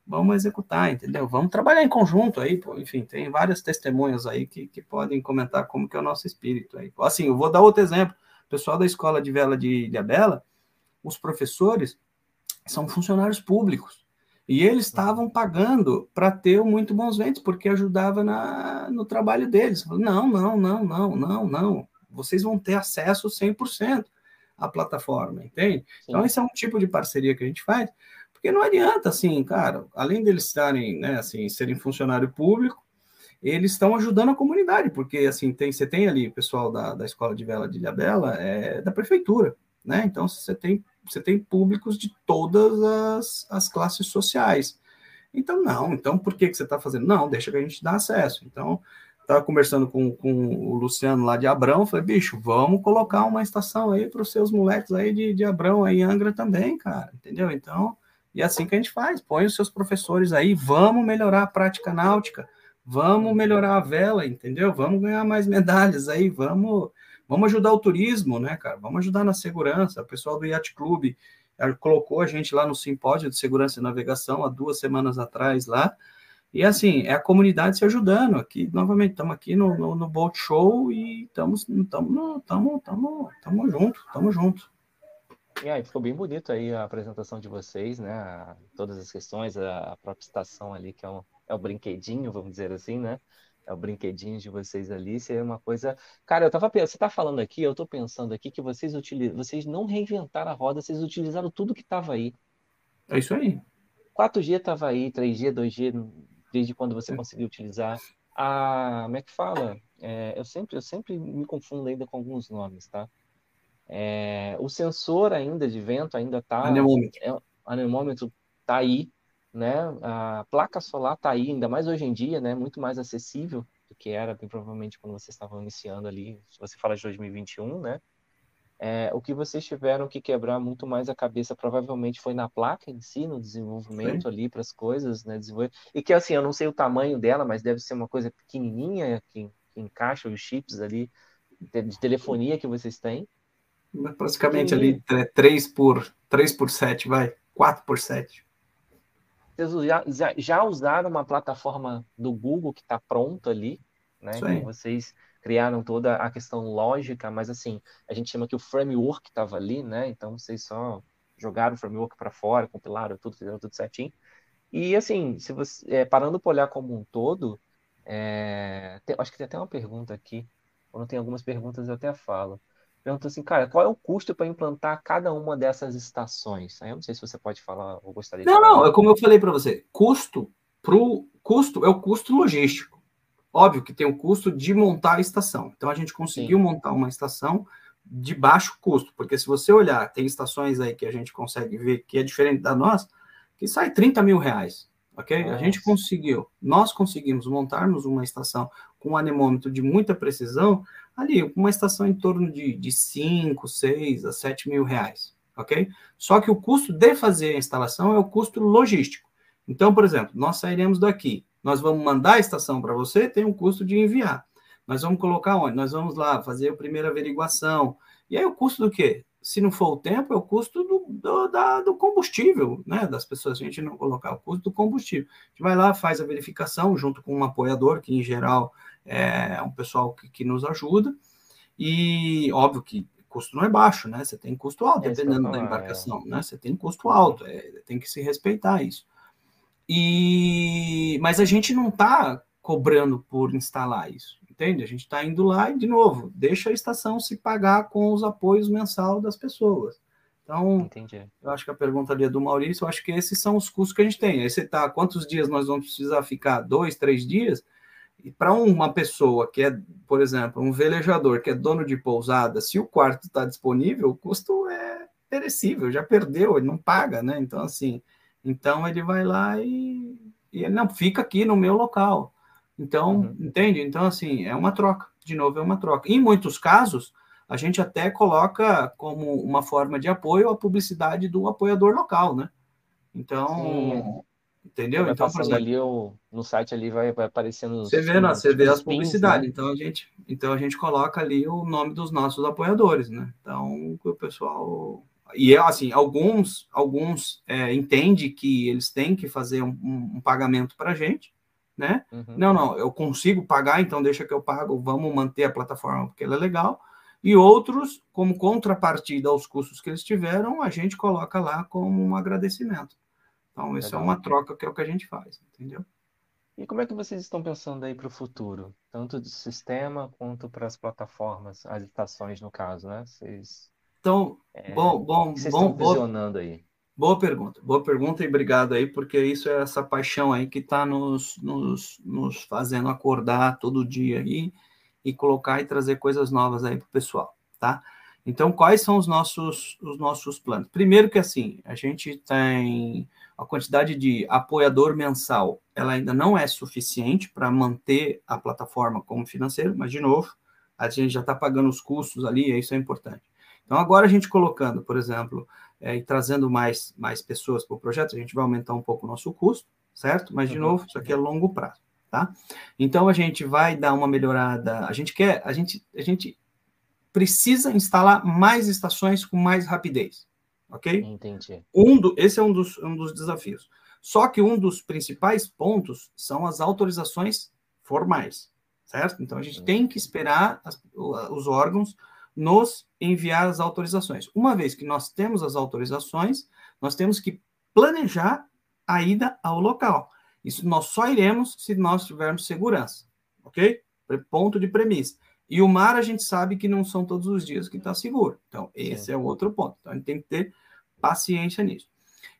vamos executar, entendeu? Vamos trabalhar em conjunto aí, pô. enfim, tem várias testemunhas aí que, que podem comentar como que é o nosso espírito aí. Assim, eu vou dar outro exemplo. O pessoal da escola de vela de Ilhabela, os professores são funcionários públicos. E eles estavam pagando para ter muito bons ventos, porque ajudava na, no trabalho deles. Não, não, não, não, não, não. Vocês vão ter acesso 100% à plataforma, entende? Sim. Então, esse é um tipo de parceria que a gente faz porque não adianta, assim, cara, além deles estarem, né, assim, serem funcionário público, eles estão ajudando a comunidade, porque, assim, tem, você tem ali pessoal da, da Escola de Vela de Ilhabela, é da prefeitura, né? Então, você tem, você tem públicos de todas as, as classes sociais. Então, não, então por que, que você está fazendo? Não, deixa que a gente dá acesso. Então, estava conversando com, com o Luciano lá de Abrão, falei, bicho, vamos colocar uma estação aí para os seus moleques aí de, de Abrão, aí Angra também, cara, entendeu? Então, e é assim que a gente faz, põe os seus professores aí, vamos melhorar a prática náutica, vamos melhorar a vela, entendeu? Vamos ganhar mais medalhas aí, vamos, vamos ajudar o turismo, né, cara? Vamos ajudar na segurança. O pessoal do Yacht Club colocou a gente lá no simpósio de segurança e navegação há duas semanas atrás lá, E assim, é a comunidade se ajudando. Aqui, novamente, estamos aqui no, no, no Bolt Show e estamos estamos estamos estamos junto, estamos. E aí, ficou bem bonito aí a apresentação de vocês, né? Todas as questões, a própria estação ali, que é, um, é o brinquedinho, vamos dizer assim, né? É o brinquedinho de vocês ali, seria uma coisa. Cara, eu tava pensando, você tá falando aqui, eu tô pensando aqui que vocês utilizam, vocês não reinventaram a roda, vocês utilizaram tudo que estava aí. É isso aí. 4G estava aí, 3G, 2G, desde quando você é. conseguiu utilizar. A, como é que fala? É, eu, sempre, eu sempre me confundo ainda com alguns nomes, tá? É, o sensor ainda de vento ainda está. Anemômetro. É, anemômetro está aí, né? A placa solar está aí, ainda mais hoje em dia, né? Muito mais acessível do que era, bem provavelmente, quando vocês estavam iniciando ali. Se você fala de 2021, né? É, o que vocês tiveram que quebrar muito mais a cabeça provavelmente foi na placa em si, no desenvolvimento Sim. ali para as coisas, né? Desenvolver... E que assim, eu não sei o tamanho dela, mas deve ser uma coisa pequenininha que, que encaixa os chips ali de telefonia que vocês têm. Praticamente ali 3 por, 3 por 7, vai, 4 por 7. Vocês já, já usaram uma plataforma do Google que está pronta ali, né? Então vocês criaram toda a questão lógica, mas assim, a gente chama que o framework estava ali, né? Então vocês só jogaram o framework para fora, compilaram tudo, fizeram tudo certinho. E assim, se você é, parando para olhar como um todo, é, tem, acho que tem até uma pergunta aqui. Quando tem algumas perguntas eu até falo perguntou assim, cara, qual é o custo para implantar cada uma dessas estações? Aí eu não sei se você pode falar ou gostaria não, de falar. Não, não, é como eu falei para você, custo pro custo é o custo logístico. Óbvio que tem o custo de montar a estação. Então a gente conseguiu Sim. montar uma estação de baixo custo, porque se você olhar, tem estações aí que a gente consegue ver que é diferente da nossa, que sai 30 mil reais ok? Nossa. A gente conseguiu, nós conseguimos montarmos uma estação com um anemômetro de muita precisão, ali, uma estação em torno de, de 5, 6 a 7 mil reais, ok? Só que o custo de fazer a instalação é o custo logístico. Então, por exemplo, nós sairemos daqui, nós vamos mandar a estação para você, tem um custo de enviar. Nós vamos colocar onde? Nós vamos lá fazer a primeira averiguação. E aí o custo do quê? se não for o tempo, é o custo do, do, da, do combustível, né? Das pessoas, a gente não colocar o custo do combustível. A gente vai lá, faz a verificação junto com um apoiador, que em geral é um pessoal que, que nos ajuda, e óbvio que custo não é baixo, né? Você tem custo alto, é dependendo da embarcação, é. né? Você tem custo alto, é, tem que se respeitar isso. E mas a gente não está cobrando por instalar isso entende? A gente está indo lá e, de novo, deixa a estação se pagar com os apoios mensal das pessoas. Então, Entendi. eu acho que a pergunta ali é do Maurício, eu acho que esses são os custos que a gente tem. Aí você está, quantos dias nós vamos precisar ficar? Dois, três dias? E para uma pessoa que é, por exemplo, um velejador que é dono de pousada, se o quarto está disponível, o custo é perecível, já perdeu, ele não paga, né? Então, assim, então ele vai lá e, e ele não fica aqui no meu local. Então, uhum. entende? Então, assim, é uma troca. De novo, é uma troca. Em muitos casos, a gente até coloca como uma forma de apoio a publicidade do apoiador local, né? Então, Sim. Entendeu? Vai então, por exemplo, ali no site ali vai, vai aparecendo. Você vê, né? você vê as publicidades. Né? Então a gente, então a gente coloca ali o nome dos nossos apoiadores, né? Então o pessoal e é assim, alguns alguns é, entende que eles têm que fazer um, um pagamento para a gente, né? Uhum. Não, não, eu consigo pagar, então deixa que eu pago, vamos manter a plataforma porque ela é legal. E outros, como contrapartida aos custos que eles tiveram, a gente coloca lá como um agradecimento. Então, isso é uma troca que é o que a gente faz, entendeu? E como é que vocês estão pensando aí para o futuro? Tanto do sistema quanto para as plataformas, as estações, no caso, né? Vocês. Então, é, bom, bom, vocês bom, estão visionando aí? Boa pergunta, boa pergunta e obrigado aí, porque isso é essa paixão aí que está nos, nos, nos fazendo acordar todo dia aí e colocar e trazer coisas novas aí para o pessoal, tá? Então, quais são os nossos, os nossos planos? Primeiro que assim, a gente tem a quantidade de apoiador mensal, ela ainda não é suficiente para manter a plataforma como financeiro, mas de novo, a gente já está pagando os custos ali, e isso é importante. Então, agora a gente colocando, por exemplo, é, e trazendo mais, mais pessoas para o projeto, a gente vai aumentar um pouco o nosso custo, certo? Mas, de uhum. novo, isso aqui é longo prazo, tá? Então, a gente vai dar uma melhorada, a gente quer, a gente, a gente precisa instalar mais estações com mais rapidez, ok? Entendi. Um do, esse é um dos, um dos desafios. Só que um dos principais pontos são as autorizações formais, certo? Então a gente tem que esperar as, os órgãos nos enviar as autorizações. Uma vez que nós temos as autorizações, nós temos que planejar a ida ao local. Isso nós só iremos se nós tivermos segurança, ok? Ponto de premissa. E o mar a gente sabe que não são todos os dias que está seguro. Então, esse Sim. é o outro ponto. Então, a gente tem que ter paciência nisso.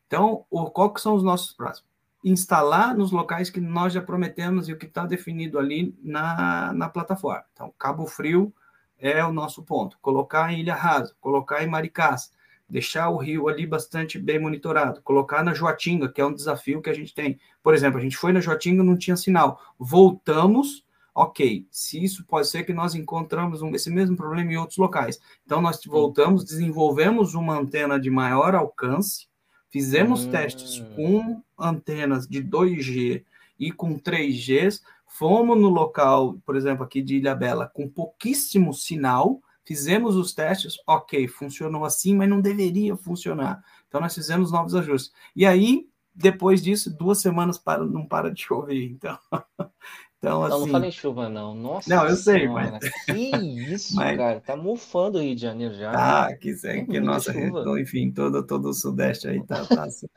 Então, o, qual que são os nossos próximos? Instalar nos locais que nós já prometemos e o que está definido ali na, na plataforma. Então, Cabo Frio é o nosso ponto. Colocar em Ilha Rasa, colocar em Maricás, deixar o rio ali bastante bem monitorado, colocar na Joatinga, que é um desafio que a gente tem. Por exemplo, a gente foi na Joatinga, não tinha sinal. Voltamos, ok. Se isso pode ser que nós encontramos um, esse mesmo problema em outros locais. Então, nós voltamos, desenvolvemos uma antena de maior alcance, fizemos hum. testes com antenas de 2G e com 3G, fomos no local, por exemplo, aqui de Ilha Bela, com pouquíssimo sinal, Fizemos os testes, ok, funcionou assim, mas não deveria funcionar. Então nós fizemos novos ajustes. E aí, depois disso, duas semanas para, não para de chover. Então, <laughs> então assim. Não, não fala em chuva, não. Nossa. Não, eu sei, senhora, mas. Que isso, <laughs> mas... cara. Tá mufando o Rio de Janeiro já. Ah, que, é, que nossa, enfim, todo, todo o Sudeste aí tá, tá assim.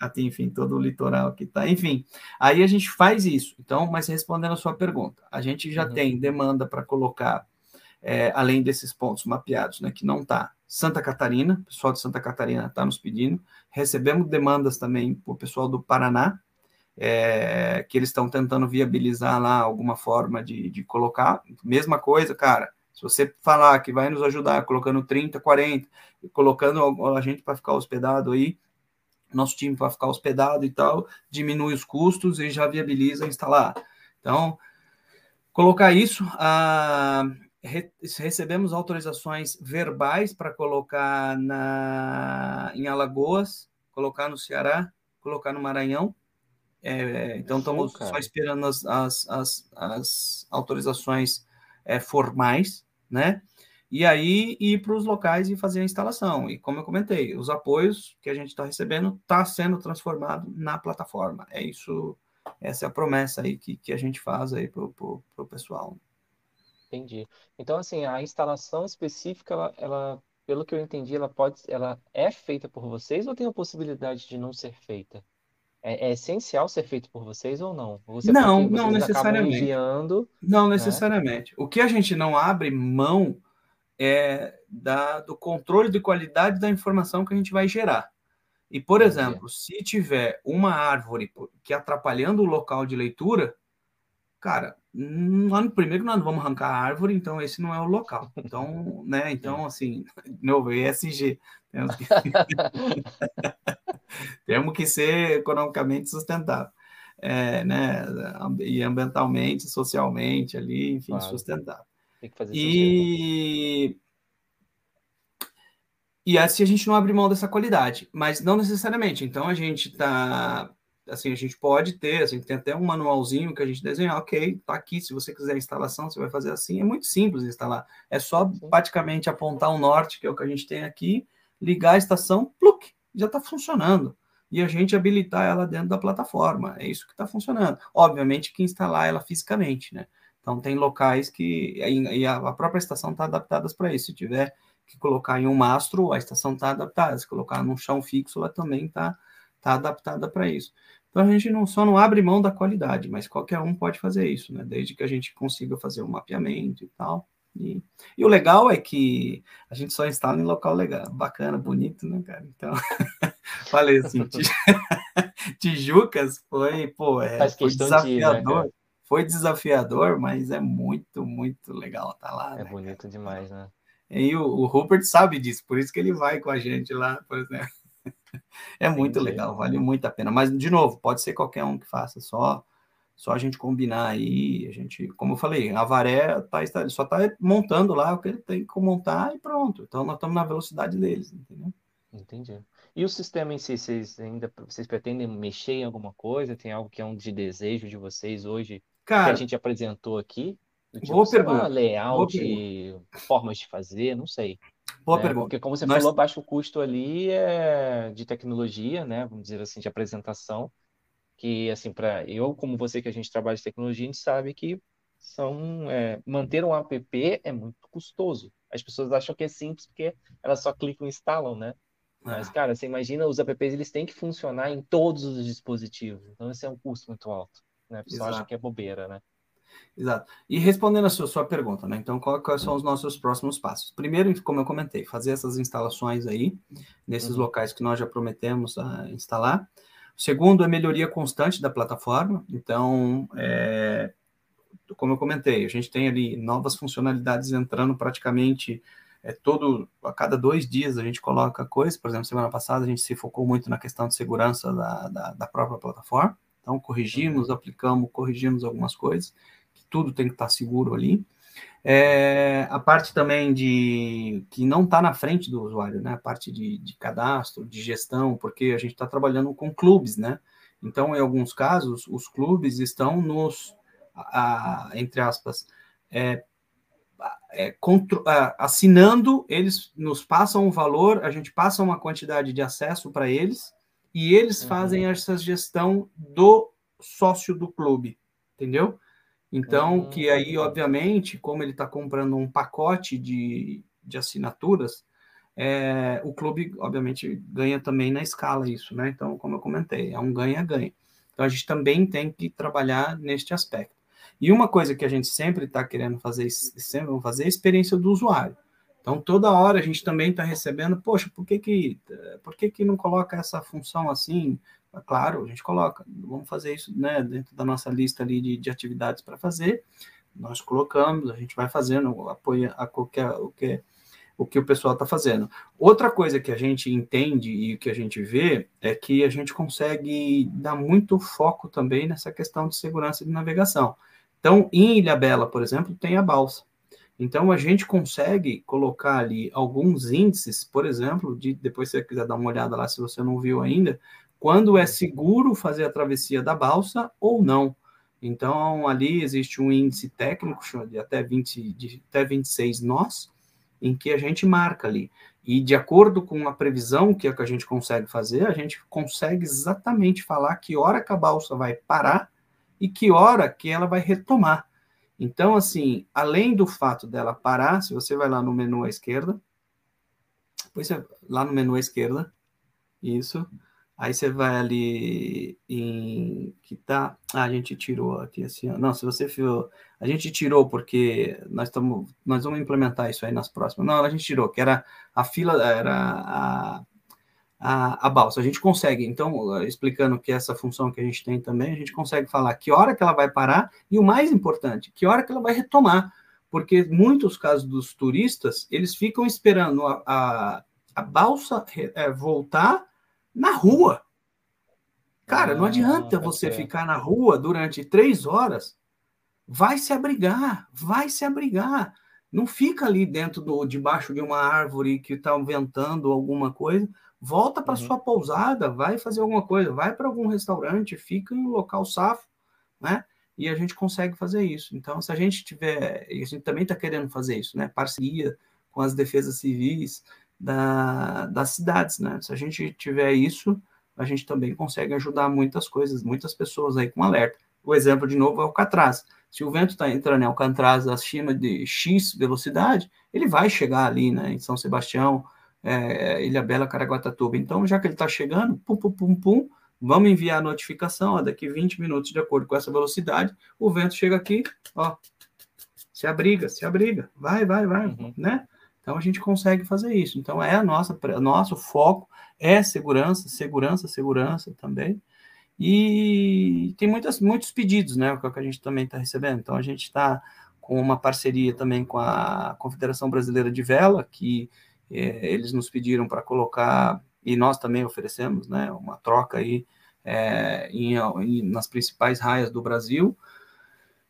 até <laughs> enfim, todo o litoral que tá, enfim. Aí a gente faz isso. Então, mas respondendo a sua pergunta, a gente já uhum. tem demanda para colocar é, além desses pontos mapeados, né, que não está. Santa Catarina, o pessoal de Santa Catarina está nos pedindo. Recebemos demandas também por pessoal do Paraná, é, que eles estão tentando viabilizar lá alguma forma de, de colocar. Mesma coisa, cara. Se você falar que vai nos ajudar colocando 30, 40, colocando a gente para ficar hospedado aí, nosso time para ficar hospedado e tal, diminui os custos e já viabiliza instalar. Então, colocar isso. Ah, recebemos autorizações verbais para colocar na, em Alagoas, colocar no Ceará, colocar no Maranhão. É, então, estamos só esperando as, as, as, as autorizações é, formais, né? E aí ir para os locais e fazer a instalação. E como eu comentei, os apoios que a gente está recebendo está sendo transformado na plataforma. É isso, essa é a promessa aí que, que a gente faz aí para o pessoal. Entendi. Então, assim, a instalação específica, ela, ela, pelo que eu entendi, ela pode, ela é feita por vocês ou tem a possibilidade de não ser feita? É, é essencial ser feito por vocês ou não? Você, não, não necessariamente. Enviando, não né? necessariamente. Né? O que a gente não abre mão é da, do controle de qualidade da informação que a gente vai gerar. E, por Entendi. exemplo, se tiver uma árvore que atrapalhando o local de leitura, cara, lá no primeiro nós vamos arrancar a árvore, então esse não é o local. Então, né, <laughs> então assim, <laughs> novo ESG, <laughs> temos que... ser economicamente sustentável. É, né, e ambientalmente, socialmente ali, enfim, claro. sustentável. Tem que fazer e e assim a gente não abre mão dessa qualidade, mas não necessariamente. Então a gente está assim, a gente pode ter, assim, tem até um manualzinho que a gente desenha, ok, tá aqui, se você quiser instalação, você vai fazer assim, é muito simples instalar, é só praticamente apontar o norte, que é o que a gente tem aqui, ligar a estação, pluk, já está funcionando, e a gente habilitar ela dentro da plataforma, é isso que está funcionando. Obviamente que instalar ela fisicamente, né? Então tem locais que, e a própria estação está adaptada para isso, se tiver que colocar em um mastro, a estação está adaptada, se colocar num chão fixo, ela também está tá adaptada para isso. Então a gente não só não abre mão da qualidade, mas qualquer um pode fazer isso, né? Desde que a gente consiga fazer um mapeamento e tal. E, e o legal é que a gente só instala em local legal, bacana, bonito, né, cara? Então, <laughs> falei assim, <laughs> Tijucas foi, pô, é, foi desafiador. De ir, né, foi desafiador, mas é muito, muito legal estar tá lá. É né, bonito cara? demais, né? E o, o Rupert sabe disso, por isso que ele vai com a gente lá, por exemplo. <laughs> é muito Entendi. legal, vale muito a pena. Mas, de novo, pode ser qualquer um que faça, só só a gente combinar aí, a gente, como eu falei, a Varé tá, só está montando lá o que ele tem que montar e pronto. Então nós estamos na velocidade deles, entendeu? Entendi. E o sistema em si, vocês ainda vocês pretendem mexer em alguma coisa? Tem algo que é um de desejo de vocês hoje Cara, que a gente apresentou aqui? Do tipo, boa pergunta. Lá, layout, boa formas de fazer, não sei. Boa né? pergunta. Porque, como você Nós... falou, baixo custo ali é de tecnologia, né? Vamos dizer assim, de apresentação. Que, assim, para eu, como você que a gente trabalha de tecnologia, a gente sabe que são é, manter um app é muito custoso. As pessoas acham que é simples porque elas só clicam e instalam, né? Mas, ah. cara, você imagina, os apps eles têm que funcionar em todos os dispositivos. Então, esse é um custo muito alto. Né? A pessoa acha que é bobeira, né? Exato. E respondendo a sua, sua pergunta, né? Então, qual, quais são os nossos próximos passos? Primeiro, como eu comentei, fazer essas instalações aí, nesses uhum. locais que nós já prometemos a instalar. Segundo é melhoria constante da plataforma. Então, é, como eu comentei, a gente tem ali novas funcionalidades entrando praticamente é, todo a cada dois dias a gente coloca coisas. Por exemplo, semana passada a gente se focou muito na questão de segurança da, da, da própria plataforma. Então, corrigimos, uhum. aplicamos, corrigimos algumas coisas, que tudo tem que estar seguro ali. É, a parte também de que não está na frente do usuário, né? A parte de, de cadastro, de gestão, porque a gente está trabalhando com clubes, né? Então, em alguns casos, os clubes estão nos a, entre aspas, é, é, contro, assinando, eles nos passam um valor, a gente passa uma quantidade de acesso para eles e eles uhum. fazem essa gestão do sócio do clube, entendeu? Então, uhum. que aí, obviamente, como ele está comprando um pacote de, de assinaturas, é, o clube, obviamente, ganha também na escala isso, né? Então, como eu comentei, é um ganha-ganha. Então, a gente também tem que trabalhar neste aspecto. E uma coisa que a gente sempre está querendo fazer, sempre fazer é a experiência do usuário. Então, toda hora a gente também está recebendo, poxa, por que que, por que que não coloca essa função assim? Ah, claro, a gente coloca, vamos fazer isso né, dentro da nossa lista ali de, de atividades para fazer, nós colocamos, a gente vai fazendo, apoia a qualquer, o que, o que o pessoal está fazendo. Outra coisa que a gente entende e que a gente vê é que a gente consegue dar muito foco também nessa questão de segurança de navegação. Então, em Ilha Bela, por exemplo, tem a balsa. Então, a gente consegue colocar ali alguns índices, por exemplo, de depois se você quiser dar uma olhada lá, se você não viu ainda, quando é seguro fazer a travessia da balsa ou não. Então, ali existe um índice técnico de até, 20, de até 26 nós, em que a gente marca ali. E de acordo com a previsão que, é que a gente consegue fazer, a gente consegue exatamente falar que hora que a balsa vai parar e que hora que ela vai retomar. Então, assim, além do fato dela parar, se você vai lá no menu à esquerda, depois você, lá no menu à esquerda, isso, aí você vai ali em que tá, ah, a gente tirou aqui assim, não, se você viu, a gente tirou porque nós estamos, nós vamos implementar isso aí nas próximas. Não, a gente tirou, que era a fila, era a a, a balsa. A gente consegue, então, explicando que essa função que a gente tem também, a gente consegue falar que hora que ela vai parar e o mais importante, que hora que ela vai retomar. Porque muitos casos dos turistas, eles ficam esperando a, a, a balsa é, voltar na rua. Cara, não ah, adianta você ficar na rua durante três horas. Vai se abrigar, vai se abrigar. Não fica ali dentro do, debaixo de uma árvore que está ventando alguma coisa volta para uhum. sua pousada, vai fazer alguma coisa, vai para algum restaurante, fica em um local safo, né? E a gente consegue fazer isso. Então, se a gente tiver, e a gente também está querendo fazer isso, né? Parceria com as defesas civis da, das cidades, né? Se a gente tiver isso, a gente também consegue ajudar muitas coisas, muitas pessoas aí com alerta. O exemplo, de novo, é o Alcatraz. Se o vento está entrando em Alcatraz acima de X velocidade, ele vai chegar ali, né, em São Sebastião, é, Ilha Bela, Caraguatatuba. Então, já que ele está chegando, pum, pum, pum, pum, vamos enviar a notificação, ó, daqui 20 minutos, de acordo com essa velocidade, o vento chega aqui, ó, se abriga, se abriga, vai, vai, vai, uhum. né? Então a gente consegue fazer isso. Então é a nossa, nosso foco é segurança, segurança, segurança também. E tem muitas, muitos pedidos, né? Que a gente também está recebendo. Então a gente está com uma parceria também com a Confederação Brasileira de Vela, que é, eles nos pediram para colocar, e nós também oferecemos, né, uma troca aí é, em, em, nas principais raias do Brasil.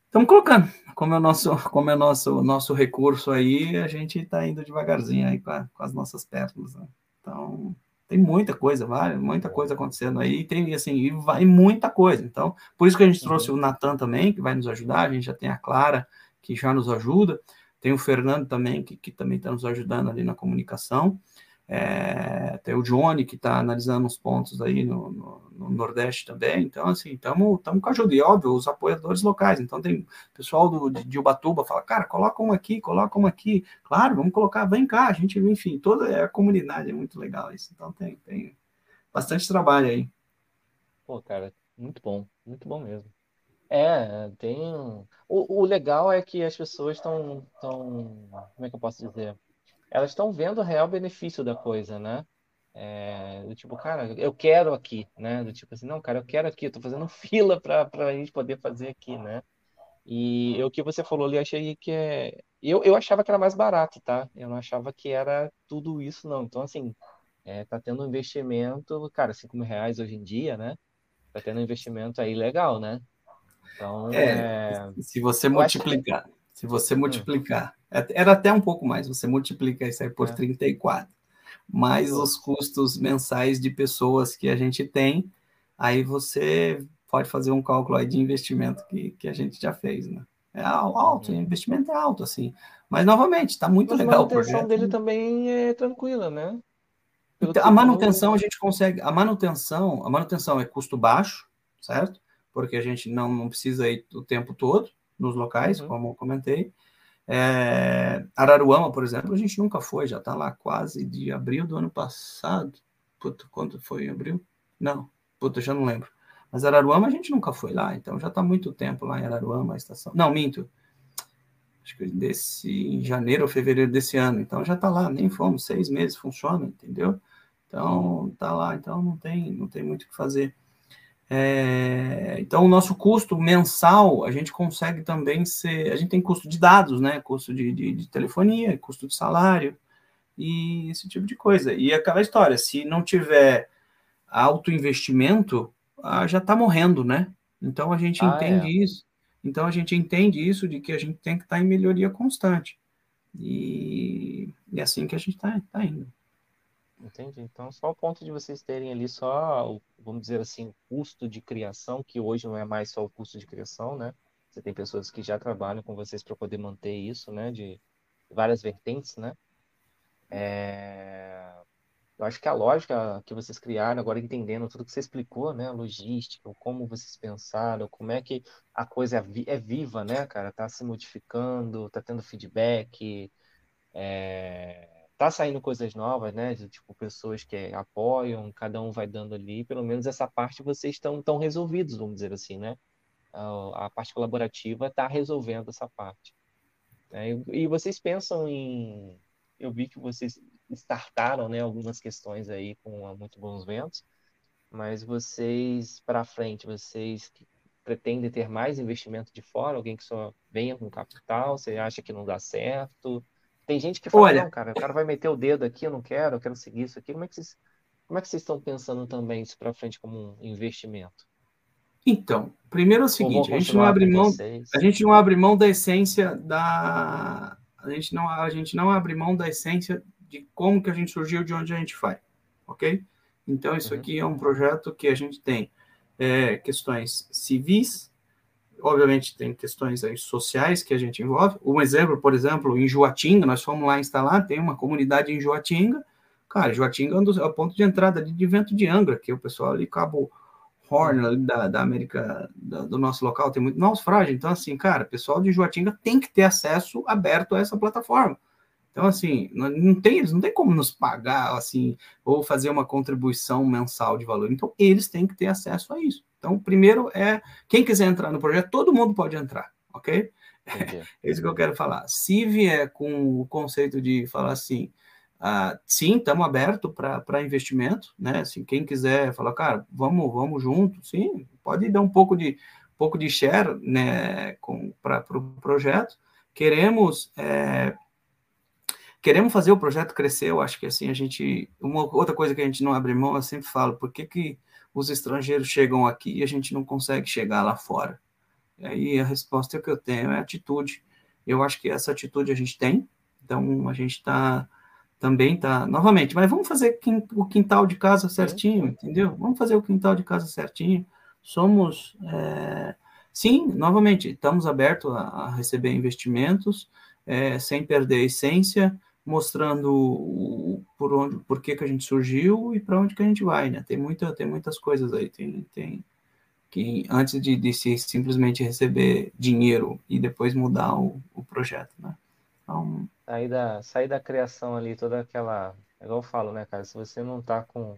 Estamos colocando, como é o nosso, como é o nosso, nosso recurso aí, a gente está indo devagarzinho aí com, a, com as nossas pernas. Né? Então, tem muita coisa, vai, muita coisa acontecendo aí, tem assim, e vai muita coisa. Então, por isso que a gente trouxe uhum. o Natan também, que vai nos ajudar, a gente já tem a Clara, que já nos ajuda, Tem o Fernando também, que, que também está nos ajudando ali na comunicação. É, tem o Johnny, que está analisando uns pontos aí no, no, no, Nordeste também. Então, assim, estamos com ajuda. E, óbvio, os apoiadores locais. Então, tem pessoal do, de, de Ubatuba fala, cara, coloca um aqui, coloca um aqui. Claro, vamos colocar, vem cá. A gente, enfim, toda a comunidade é muito legal isso. Então, tem, tem bastante trabalho aí. Pô, cara, muito bom. Muito bom mesmo. É, tem. O, o legal é que as pessoas estão. Tão... Como é que eu posso dizer? Elas estão vendo o real benefício da coisa, né? É, do tipo, cara, eu quero aqui, né? Do tipo assim, não, cara, eu quero aqui, eu tô fazendo <laughs> fila para a gente poder fazer aqui, né? E o que você falou ali, achei que é. Eu, eu achava que era mais barato, tá? Eu não achava que era tudo isso, não. Então, assim, é, tá tendo um investimento, cara, 5 mil reais hoje em dia, né? Tá tendo um investimento aí legal, né? Então, é, é... se você multiplicar, que... se você hum. multiplicar era até um pouco mais, você multiplica isso aí por é. 34. Mais os custos mensais de pessoas que a gente tem, aí você pode fazer um cálculo aí de investimento que, que a gente já fez, né? É alto, uhum. o investimento é alto, assim. Mas, novamente, está muito Mas legal. A manutenção dele também é tranquila, né? Então, a manutenção a gente consegue. A manutenção, a manutenção é custo baixo, certo? Porque a gente não, não precisa ir o tempo todo nos locais, uhum. como eu comentei. É, Araruama, por exemplo, a gente nunca foi, já está lá quase de abril do ano passado. Puta, quando foi em abril? Não, puta, já não lembro. Mas Araruama a gente nunca foi lá, então já está muito tempo lá em Araruama, a estação. Não, minto. Acho que desse, em janeiro ou fevereiro desse ano. Então já está lá, nem fomos, seis meses, funciona, entendeu? Então tá lá, então não tem, não tem muito o que fazer. É, então, o nosso custo mensal, a gente consegue também ser. A gente tem custo de dados, né? Custo de, de, de telefonia, custo de salário e esse tipo de coisa. E aquela história: se não tiver alto investimento, ah, já está morrendo, né? Então a gente ah, entende é. isso. Então a gente entende isso de que a gente tem que estar tá em melhoria constante. E, e é assim que a gente está tá indo. Entendi. Então, só o ponto de vocês terem ali só, vamos dizer assim, o custo de criação, que hoje não é mais só o custo de criação, né? Você tem pessoas que já trabalham com vocês para poder manter isso, né? De várias vertentes, né? É... Eu acho que a lógica que vocês criaram, agora entendendo tudo que você explicou, né? A logística, como vocês pensaram, como é que a coisa é, viva, né, cara? Tá se modificando, tá tendo feedback, é tá saindo coisas novas, né? Tipo, pessoas que apoiam, cada um vai dando ali, pelo menos essa parte vocês estão tão resolvidos, vamos dizer assim, né? A, a parte colaborativa está resolvendo essa parte. Né? E, e, vocês pensam em. Eu vi que vocês startaram né, algumas questões aí com muito bons ventos, mas vocês, para frente, vocês pretendem ter mais investimento de fora? Alguém que só venha com capital? Você acha que não dá certo? Tem gente que fala, Olha, não, cara, o cara vai meter o dedo aqui, eu não quero, eu quero seguir isso aqui. Como é que vocês, como é que vocês estão pensando também isso para frente como um investimento? Então, primeiro é o seguinte, a gente não abre mão, a gente não abre mão da essência da a gente não a gente não abre mão da essência de como que a gente surgiu, de onde a gente vai, ok? Então isso uhum. aqui é um projeto que a gente tem é, questões civis, obviamente tem questões aí sociais que a gente envolve. Um exemplo, por exemplo, em Juatinga, nós fomos lá instalar, tem uma comunidade em Juatinga. Cara, Juatinga é, é o ponto de entrada de vento de Angra, que o pessoal ali, Cabo Horn, da, da América, da, do nosso local, tem muito naufrágio. Então, assim, cara, pessoal de Juatinga tem que ter acesso aberto a essa plataforma. Então, assim, não tem, eles não tem como nos pagar, assim, ou fazer uma contribuição mensal de valor. Então, eles têm que ter acesso a isso. Então, primeiro é, quem quiser entrar no projeto, todo mundo pode entrar, ok? <laughs> É isso que eu quero falar. Se vier com o conceito de falar assim, ah, sim, estamos abertos para investimento, né? Assim, quem quiser falar, cara, vamos, vamos junto, sim, pode dar um pouco de, pouco de share né, para o pro projeto. Queremos é, queremos fazer o projeto crescer, eu acho que assim a gente. Uma outra coisa que a gente não abre mão, eu sempre falo, por que, que os estrangeiros chegam aqui e a gente não consegue chegar lá fora? E aí a resposta que eu tenho é atitude. Eu acho que essa atitude a gente tem, então a gente está também está novamente, mas vamos fazer o quintal de casa certinho, entendeu? Vamos fazer o quintal de casa certinho. Somos, é... sim, novamente, estamos abertos a, a receber investimentos, é, sem perder a essência, mostrando o, por onde, por que, que a gente surgiu e para onde que a gente vai, né? Tem muita, tem muitas coisas aí, tem, tem que antes de, de se simplesmente receber dinheiro e depois mudar o, o projeto, né? Então, sair da, sair da criação ali, toda aquela, igual eu falo, né, cara? Se você não tá com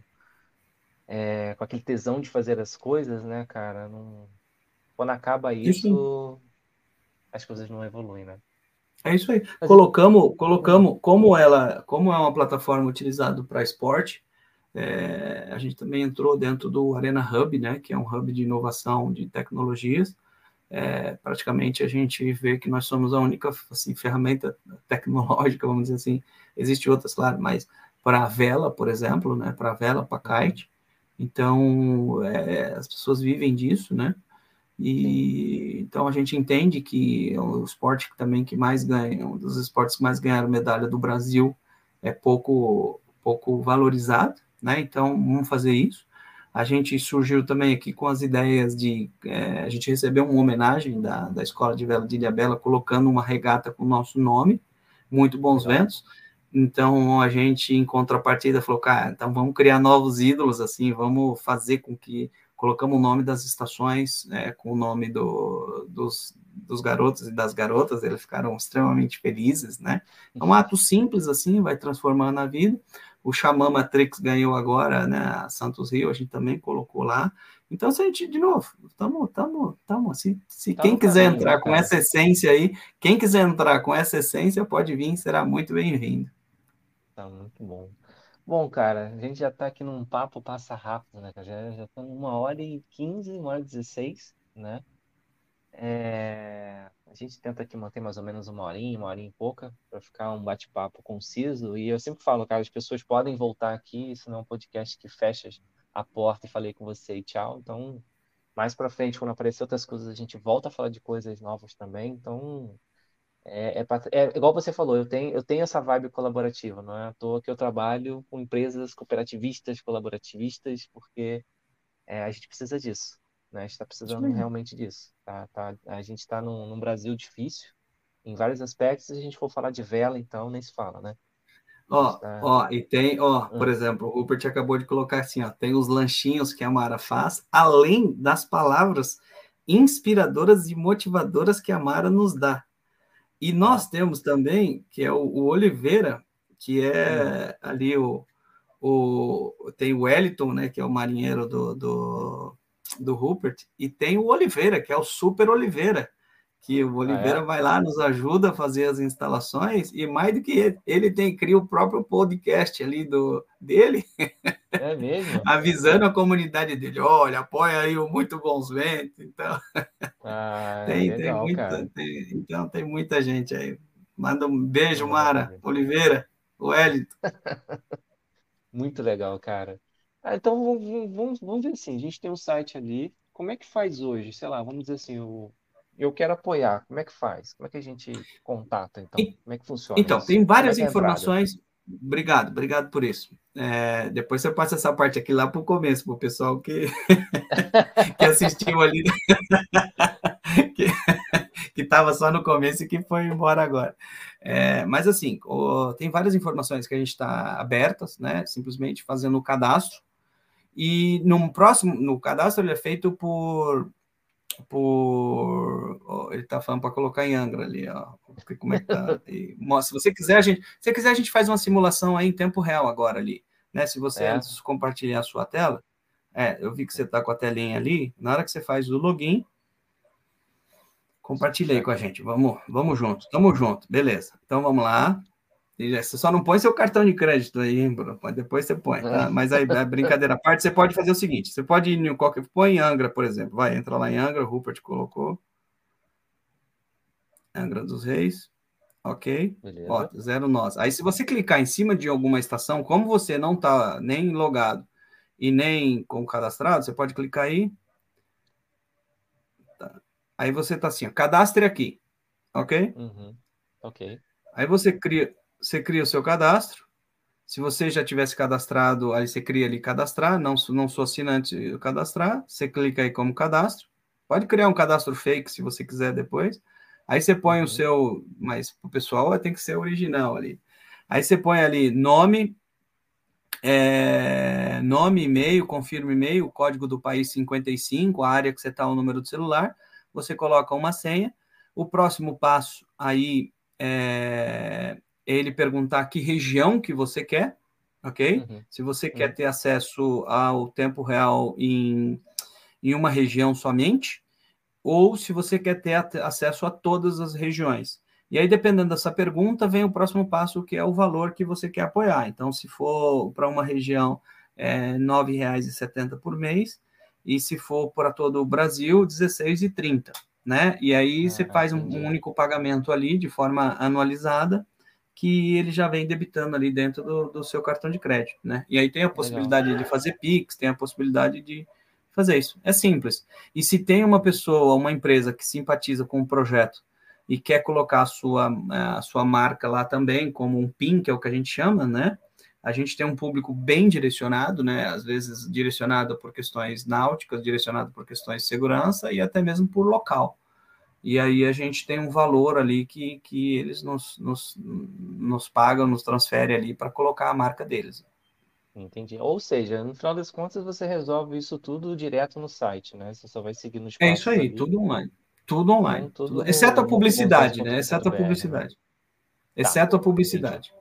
é, com aquele tesão de fazer as coisas, né, cara? Não... Quando acaba isso, isso, as coisas não evoluem, né? É isso aí. Mas... Colocamos, colocamos como ela, como é uma plataforma utilizada para esporte, é, a gente também entrou dentro do Arena Hub, né, que é um hub de inovação de tecnologias. É, praticamente a gente vê que nós somos a única assim, ferramenta tecnológica, vamos dizer assim. Existem outras, claro, mas para a vela, por exemplo, né, para a vela, para kite. Então, é, as pessoas vivem disso, né? E então a gente entende que o esporte também que mais ganha, um dos esportes que mais ganharam medalha do Brasil é pouco pouco valorizado, né? Então vamos fazer isso. A gente surgiu também aqui com as ideias de é, a gente recebeu uma homenagem da, da Escola de Vela de Ilhabela colocando uma regata com o nosso nome, muito bons ventos. Então a gente, em contrapartida, falou, cara, então vamos criar novos ídolos, assim, vamos fazer com que colocamos o nome das estações é, com o nome do, dos, dos garotos e das garotas, eles ficaram extremamente felizes, né? É um ato simples, assim, vai transformando a vida. O Xamã Matrix ganhou agora, né? A Santos Rio, a gente também colocou lá. Então, se a gente, de novo, estamos, estamos, estamos, se, se quem quiser caminho, entrar com essa essência aí, quem quiser entrar com essa essência, pode vir, será muito bem-vindo. Tá muito bom. Bom, cara, a gente já tá aqui num papo, passa rápido, né? Já, já estamos uma hora e quinze, uma hora e dezesseis, né? É, a gente tenta aqui manter mais ou menos uma horinha, uma horinha e pouca, para ficar um bate-papo conciso. E eu sempre falo, cara, as pessoas podem voltar aqui, isso não é um podcast que fecha a porta e falei com você e tchau. Então, mais para frente, quando aparecer outras coisas, a gente volta a falar de coisas novas também. Então, é, é, é, igual você falou, eu tenho, eu tenho essa vibe colaborativa, não é à toa que eu trabalho com empresas cooperativistas, colaborativistas, porque é, a gente precisa disso, né? A gente está precisando Sim. realmente disso. Tá, tá, a gente está num, num, Brasil difícil, em vários aspectos, se a gente for falar de vela, então nem se fala, né? Ó, tá... ó, e tem, ó, hum. por exemplo, o Rupert acabou de colocar assim, ó, tem os lanchinhos que a Mara faz, além das palavras inspiradoras e motivadoras que a Mara nos dá. E nós temos também, que é o, o Oliveira, que é ali o, o. Tem o Wellington, né? Que é o marinheiro do, do, do Rupert, e tem o Oliveira, que é o Super Oliveira, que o Oliveira ah, é? vai lá, nos ajuda a fazer as instalações, e mais do que ele, ele tem, cria o próprio podcast ali do, dele. É mesmo? <laughs> avisando a comunidade dele, olha, apoia aí o Muito Bons Ventos, então... Ah, tem, legal, tem muita, tem, então tem muita gente aí. Manda um beijo, Mara, Oliveira, Wellington. <laughs> Muito legal, cara. Ah, então vamos, vamos, vamos ver assim, a gente tem um site ali, como é que faz hoje? Sei lá, vamos dizer assim, o eu quero apoiar, como é que faz? Como é que a gente contata, então? Como é que funciona Então, isso? tem várias é informações. Obrigado, obrigado por isso. É, depois você passa essa parte aqui lá para o começo, para o pessoal que, <laughs> que assistiu ali, <laughs> que estava só no começo e que foi embora agora. É, mas assim, o, tem várias informações que a gente está abertas, né? Simplesmente fazendo o cadastro. E no próximo, no cadastro ele é feito por por. Oh, ele está falando para colocar em Angra ali, ó. Como é que tá? <laughs> E, se você quiser, a gente. Se quiser, a gente faz uma simulação aí em tempo real agora ali. Né? Se você é. antes compartilhar a sua tela, é, eu vi que você está com a telinha ali. Na hora que você faz o login, compartilha aí com a gente. Vamos, vamos junto. Tamo junto. Beleza. Então vamos lá. Você só não põe seu cartão de crédito aí, hein, Bruno? Depois você põe, tá? É. Mas aí, brincadeira à parte, você pode fazer o seguinte: você pode ir em qualquer. Põe em Angra, por exemplo. Vai, entra lá em Angra, o Rupert colocou. Angra dos Reis. Ok. Beleza. Ó, zero nós. Aí, se você clicar em cima de alguma estação, como você não está nem logado e nem com cadastrado, você pode clicar aí. Tá. Aí você está assim, ó, cadastre aqui. Ok? Uhum. Ok. Aí você cria, você cria o seu cadastro. Se você já tivesse cadastrado, aí você cria ali cadastrar, não, não sou assinante cadastrar, você clica aí como cadastro. Pode criar um cadastro fake se você quiser depois. Aí você põe Uhum. o seu, mas o pessoal tem que ser original ali. Aí você põe ali nome, é, nome, e-mail, confirma e-mail, código do país 55, a área que você está, o número do celular, você coloca uma senha. O próximo passo aí é ele perguntar que região que você quer, ok? Uhum. Se você quer ter acesso ao tempo real em, em uma região somente, ou se você quer ter acesso a todas as regiões. E aí, dependendo dessa pergunta, vem o próximo passo, que é o valor que você quer apoiar. Então, se for para uma região, é R$ 9,70 por mês, e se for para todo o Brasil, R$ 16,30, né? E aí Ah, você faz um, um, único pagamento ali, de forma anualizada, que ele já vem debitando ali dentro do, do seu cartão de crédito, né? E aí tem a possibilidade Legal. de fazer PIX, tem a possibilidade de fazer isso. É simples. E se tem uma pessoa, uma empresa que simpatiza com o projeto e quer colocar a sua, a sua marca lá também, como um PIN, que é o que a gente chama, né? A gente tem um público bem direcionado, né? Às vezes direcionado por questões náuticas, direcionado por questões de segurança e até mesmo por local. E aí a gente tem um valor ali que, que eles nos, nos, nos pagam, nos transferem ali para colocar a marca deles. Entendi. Ou seja, no final das contas, você resolve isso tudo direto no site, né? Você só vai seguir nos É isso aí, ali. tudo online. Tudo online. Então, tudo tudo... Exceto a publicidade, né? Exceto a publicidade. Né? Exceto a publicidade.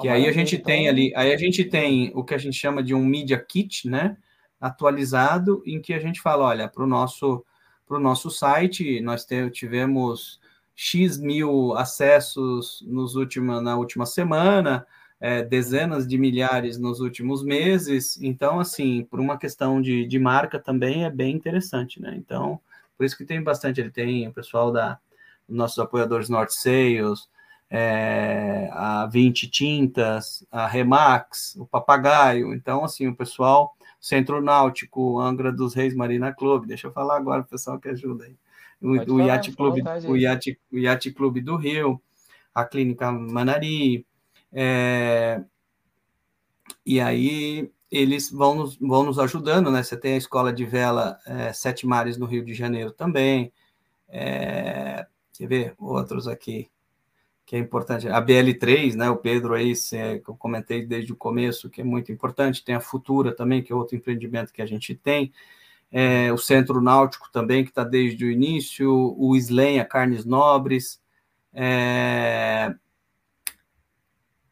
Que aí a gente então... tem ali, aí a gente tem o que a gente chama de um media kit, né? Atualizado, em que a gente fala, olha, para o nosso, pro nosso site, nós tivemos X mil acessos nos última, na última semana, é, dezenas de milhares nos últimos meses. Então, assim, por uma questão de, de marca também é bem interessante, né? Então, por isso que tem bastante, ele tem o pessoal da nossos apoiadores North Sales, é, a 20 Tintas, a Remax, o Papagaio. Então, assim, o pessoal, Centro Náutico, Angra dos Reis Marina Clube, deixa eu falar agora, o pessoal que ajuda aí. O, o, falar, Yacht Clube, o, Yacht, o Yacht Clube do Rio, a Clínica Manari, é, e aí eles vão nos, vão nos ajudando, né? Você tem a escola de vela é, Sete Mares no Rio de Janeiro também. É, quer ver outros aqui que é importante. A BL3, né? O Pedro aí, que eu comentei desde o começo, que é muito importante. Tem a Futura também, que é outro empreendimento que a gente tem. É, o Centro Náutico também, que está desde o início. O Slenha Carnes Nobres. É,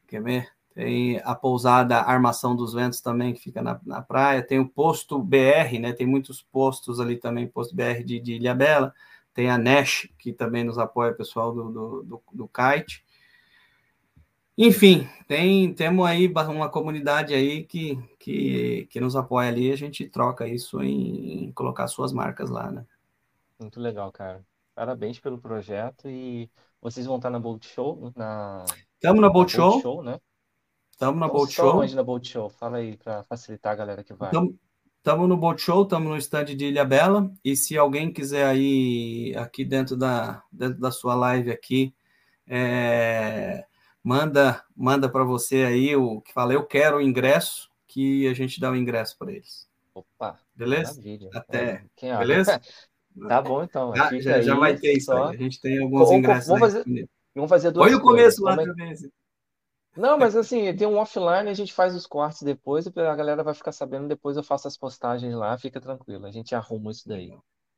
quer ver? Tem a pousada Armação dos Ventos também, que fica na, na praia. Tem o posto BR, né? Tem muitos postos ali também, posto BR de, de Ilha Bela. Tem a Nash, que também nos apoia, pessoal do, do, do, do kite. Enfim, tem, temos aí uma comunidade aí que, que, que nos apoia ali, a gente troca isso em, em colocar suas marcas lá, né? Muito legal, cara. Parabéns pelo projeto e vocês vão estar na Bolt Show? Na... Estamos na Bolt Show. Show, né? Estamos na Então, Bolt Show. onde na Bolt Show? Fala aí para facilitar a galera que vai. Estamos no Boat Show, estamos no stand de Ilha Bela. E se alguém quiser aí, aqui dentro da, dentro da sua live aqui, é, manda manda para você aí o que fala, eu quero o ingresso, que a gente dá o ingresso para eles. Opa, Beleza? maravilha. Até. É? Beleza? <laughs> Tá bom, então. Ah, já, já vai ter isso só... aí. A gente tem alguns Ou- ingressos vamos fazer-. Vamos fazer duas Põe o começo lá também. Não, mas assim, tem um offline, a gente faz os cortes depois, e a galera vai ficar sabendo, depois eu faço as postagens lá, fica tranquilo, a gente arruma isso daí.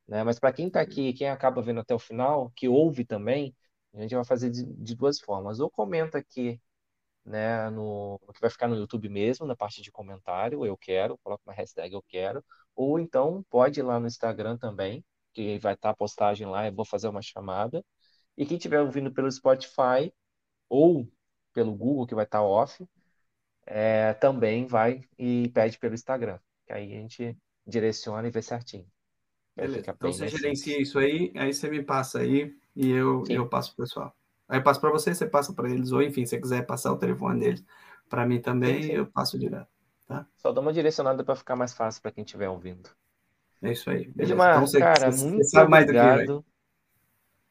Né? Mas para quem tá aqui, quem acaba vendo até o final, que ouve também, a gente vai fazer de, de duas formas. Ou comenta aqui, né, no, que vai ficar no YouTube mesmo, na parte de comentário, eu quero, coloca uma hashtag eu quero, ou então pode ir lá no Instagram também, que vai estar a postagem lá, eu vou fazer uma chamada. E quem estiver ouvindo pelo Spotify ou pelo Google, que vai estar off, é, também vai e pede pelo Instagram. Que aí a gente direciona e vê certinho. Beleza. Então você gerencia isso aí, aí você me passa aí e eu, Sim. eu passo pro pessoal. Aí eu passo para você, você passa para eles, ou enfim, se você quiser passar o telefone deles para mim também, Sim, eu passo direto. Só dá uma direcionada para ficar mais fácil para quem estiver ouvindo. É isso aí. Edmar, Então você, cara, você- muito sabe mais do que eu. aí. obrigado.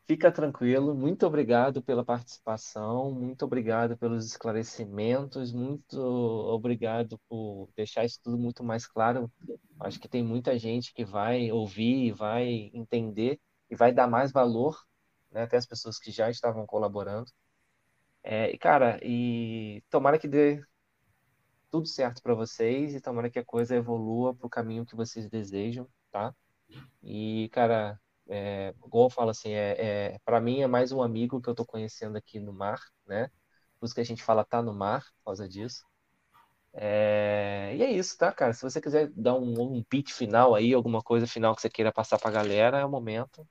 Fica tranquilo, muito obrigado pela participação, muito obrigado pelos esclarecimentos, muito obrigado por deixar isso tudo muito mais claro. Acho que tem muita gente que vai ouvir vai entender e vai dar mais valor né, até as pessoas que já estavam colaborando. É, e, cara, e tomara que dê tudo certo para vocês e tomara que a coisa evolua para o caminho que vocês desejam, tá? E, cara, é, igual eu falo assim, é, é para mim é mais um amigo que eu tô conhecendo aqui no mar, né? Por isso que a gente fala tá no mar, por causa disso. É, e é isso, tá, cara? Se você quiser dar um, um pitch final aí, alguma coisa final que você queira passar pra galera, é o momento.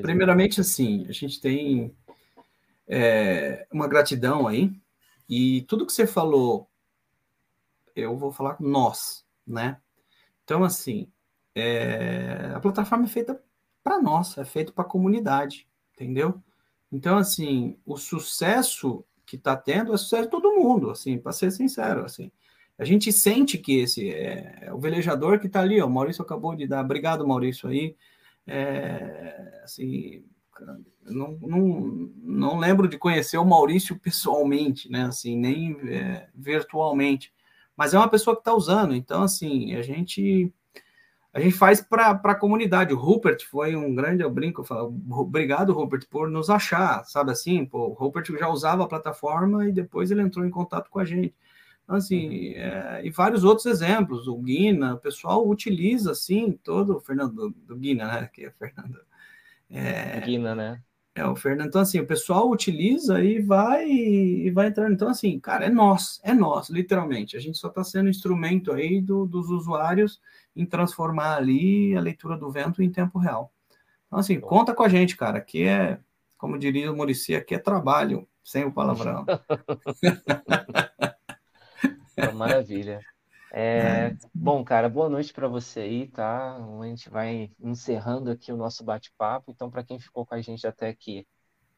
primeiramente, assim, a gente tem é, uma gratidão aí. E tudo que você falou, eu vou falar com nós, né? Então, assim, é, a plataforma é feita para nós, é feita para a comunidade, entendeu? Então, assim, o sucesso que está tendo é sucesso de todo mundo, assim, para ser sincero, assim. A gente sente que esse é, é o velejador que está ali, ó, o Maurício acabou de dar, obrigado, Maurício, aí, é, assim, não, não, não lembro de conhecer o Maurício pessoalmente, né, assim, nem é, virtualmente, mas é uma pessoa que está usando, então, assim, a gente a gente faz para a comunidade. O Rupert foi um grande, eu brinco, eu falo, obrigado, Rupert, por nos achar, sabe assim? Pô, o Rupert já usava a plataforma e depois ele entrou em contato com a gente. Então, assim, é, e vários outros exemplos. O Guina, o pessoal utiliza, assim, todo o Fernando do Guina, né? Que é Fernando. É, Guina, né? É, o Fernando, então assim, o pessoal utiliza e vai e vai entrando. Então, assim, cara, é nós, é nós, literalmente. A gente só está sendo instrumento aí do, dos usuários em transformar ali a leitura do vento em tempo real. Então, assim, conta com a gente, cara. Aqui é, como diria o Murici, aqui é trabalho, sem o palavrão. <laughs> Maravilha. É, é, bom, cara, boa noite para você aí, tá? A gente vai encerrando aqui o nosso bate-papo. Então, para quem ficou com a gente até aqui,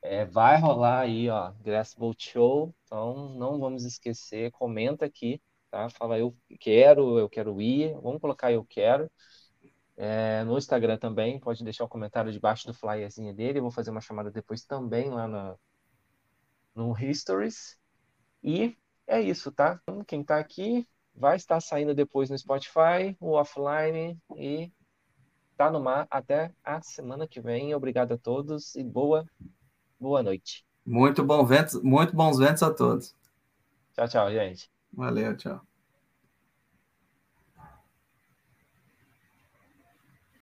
é, vai rolar aí, ó, Bolt Show. Então, não vamos esquecer, comenta aqui, tá? Fala eu quero, eu quero ir. Vamos colocar eu quero. É, no Instagram também, pode deixar o um comentário debaixo do flyerzinho dele. Eu vou fazer uma chamada depois também lá no, no Histories. E é isso, tá? Então, quem tá aqui, vai estar saindo depois no Spotify, o offline e tá no mar até a semana que vem. Obrigado a todos e boa boa noite. Muito bom ventos, muito bons ventos a todos. Tchau, tchau, gente. Valeu, tchau.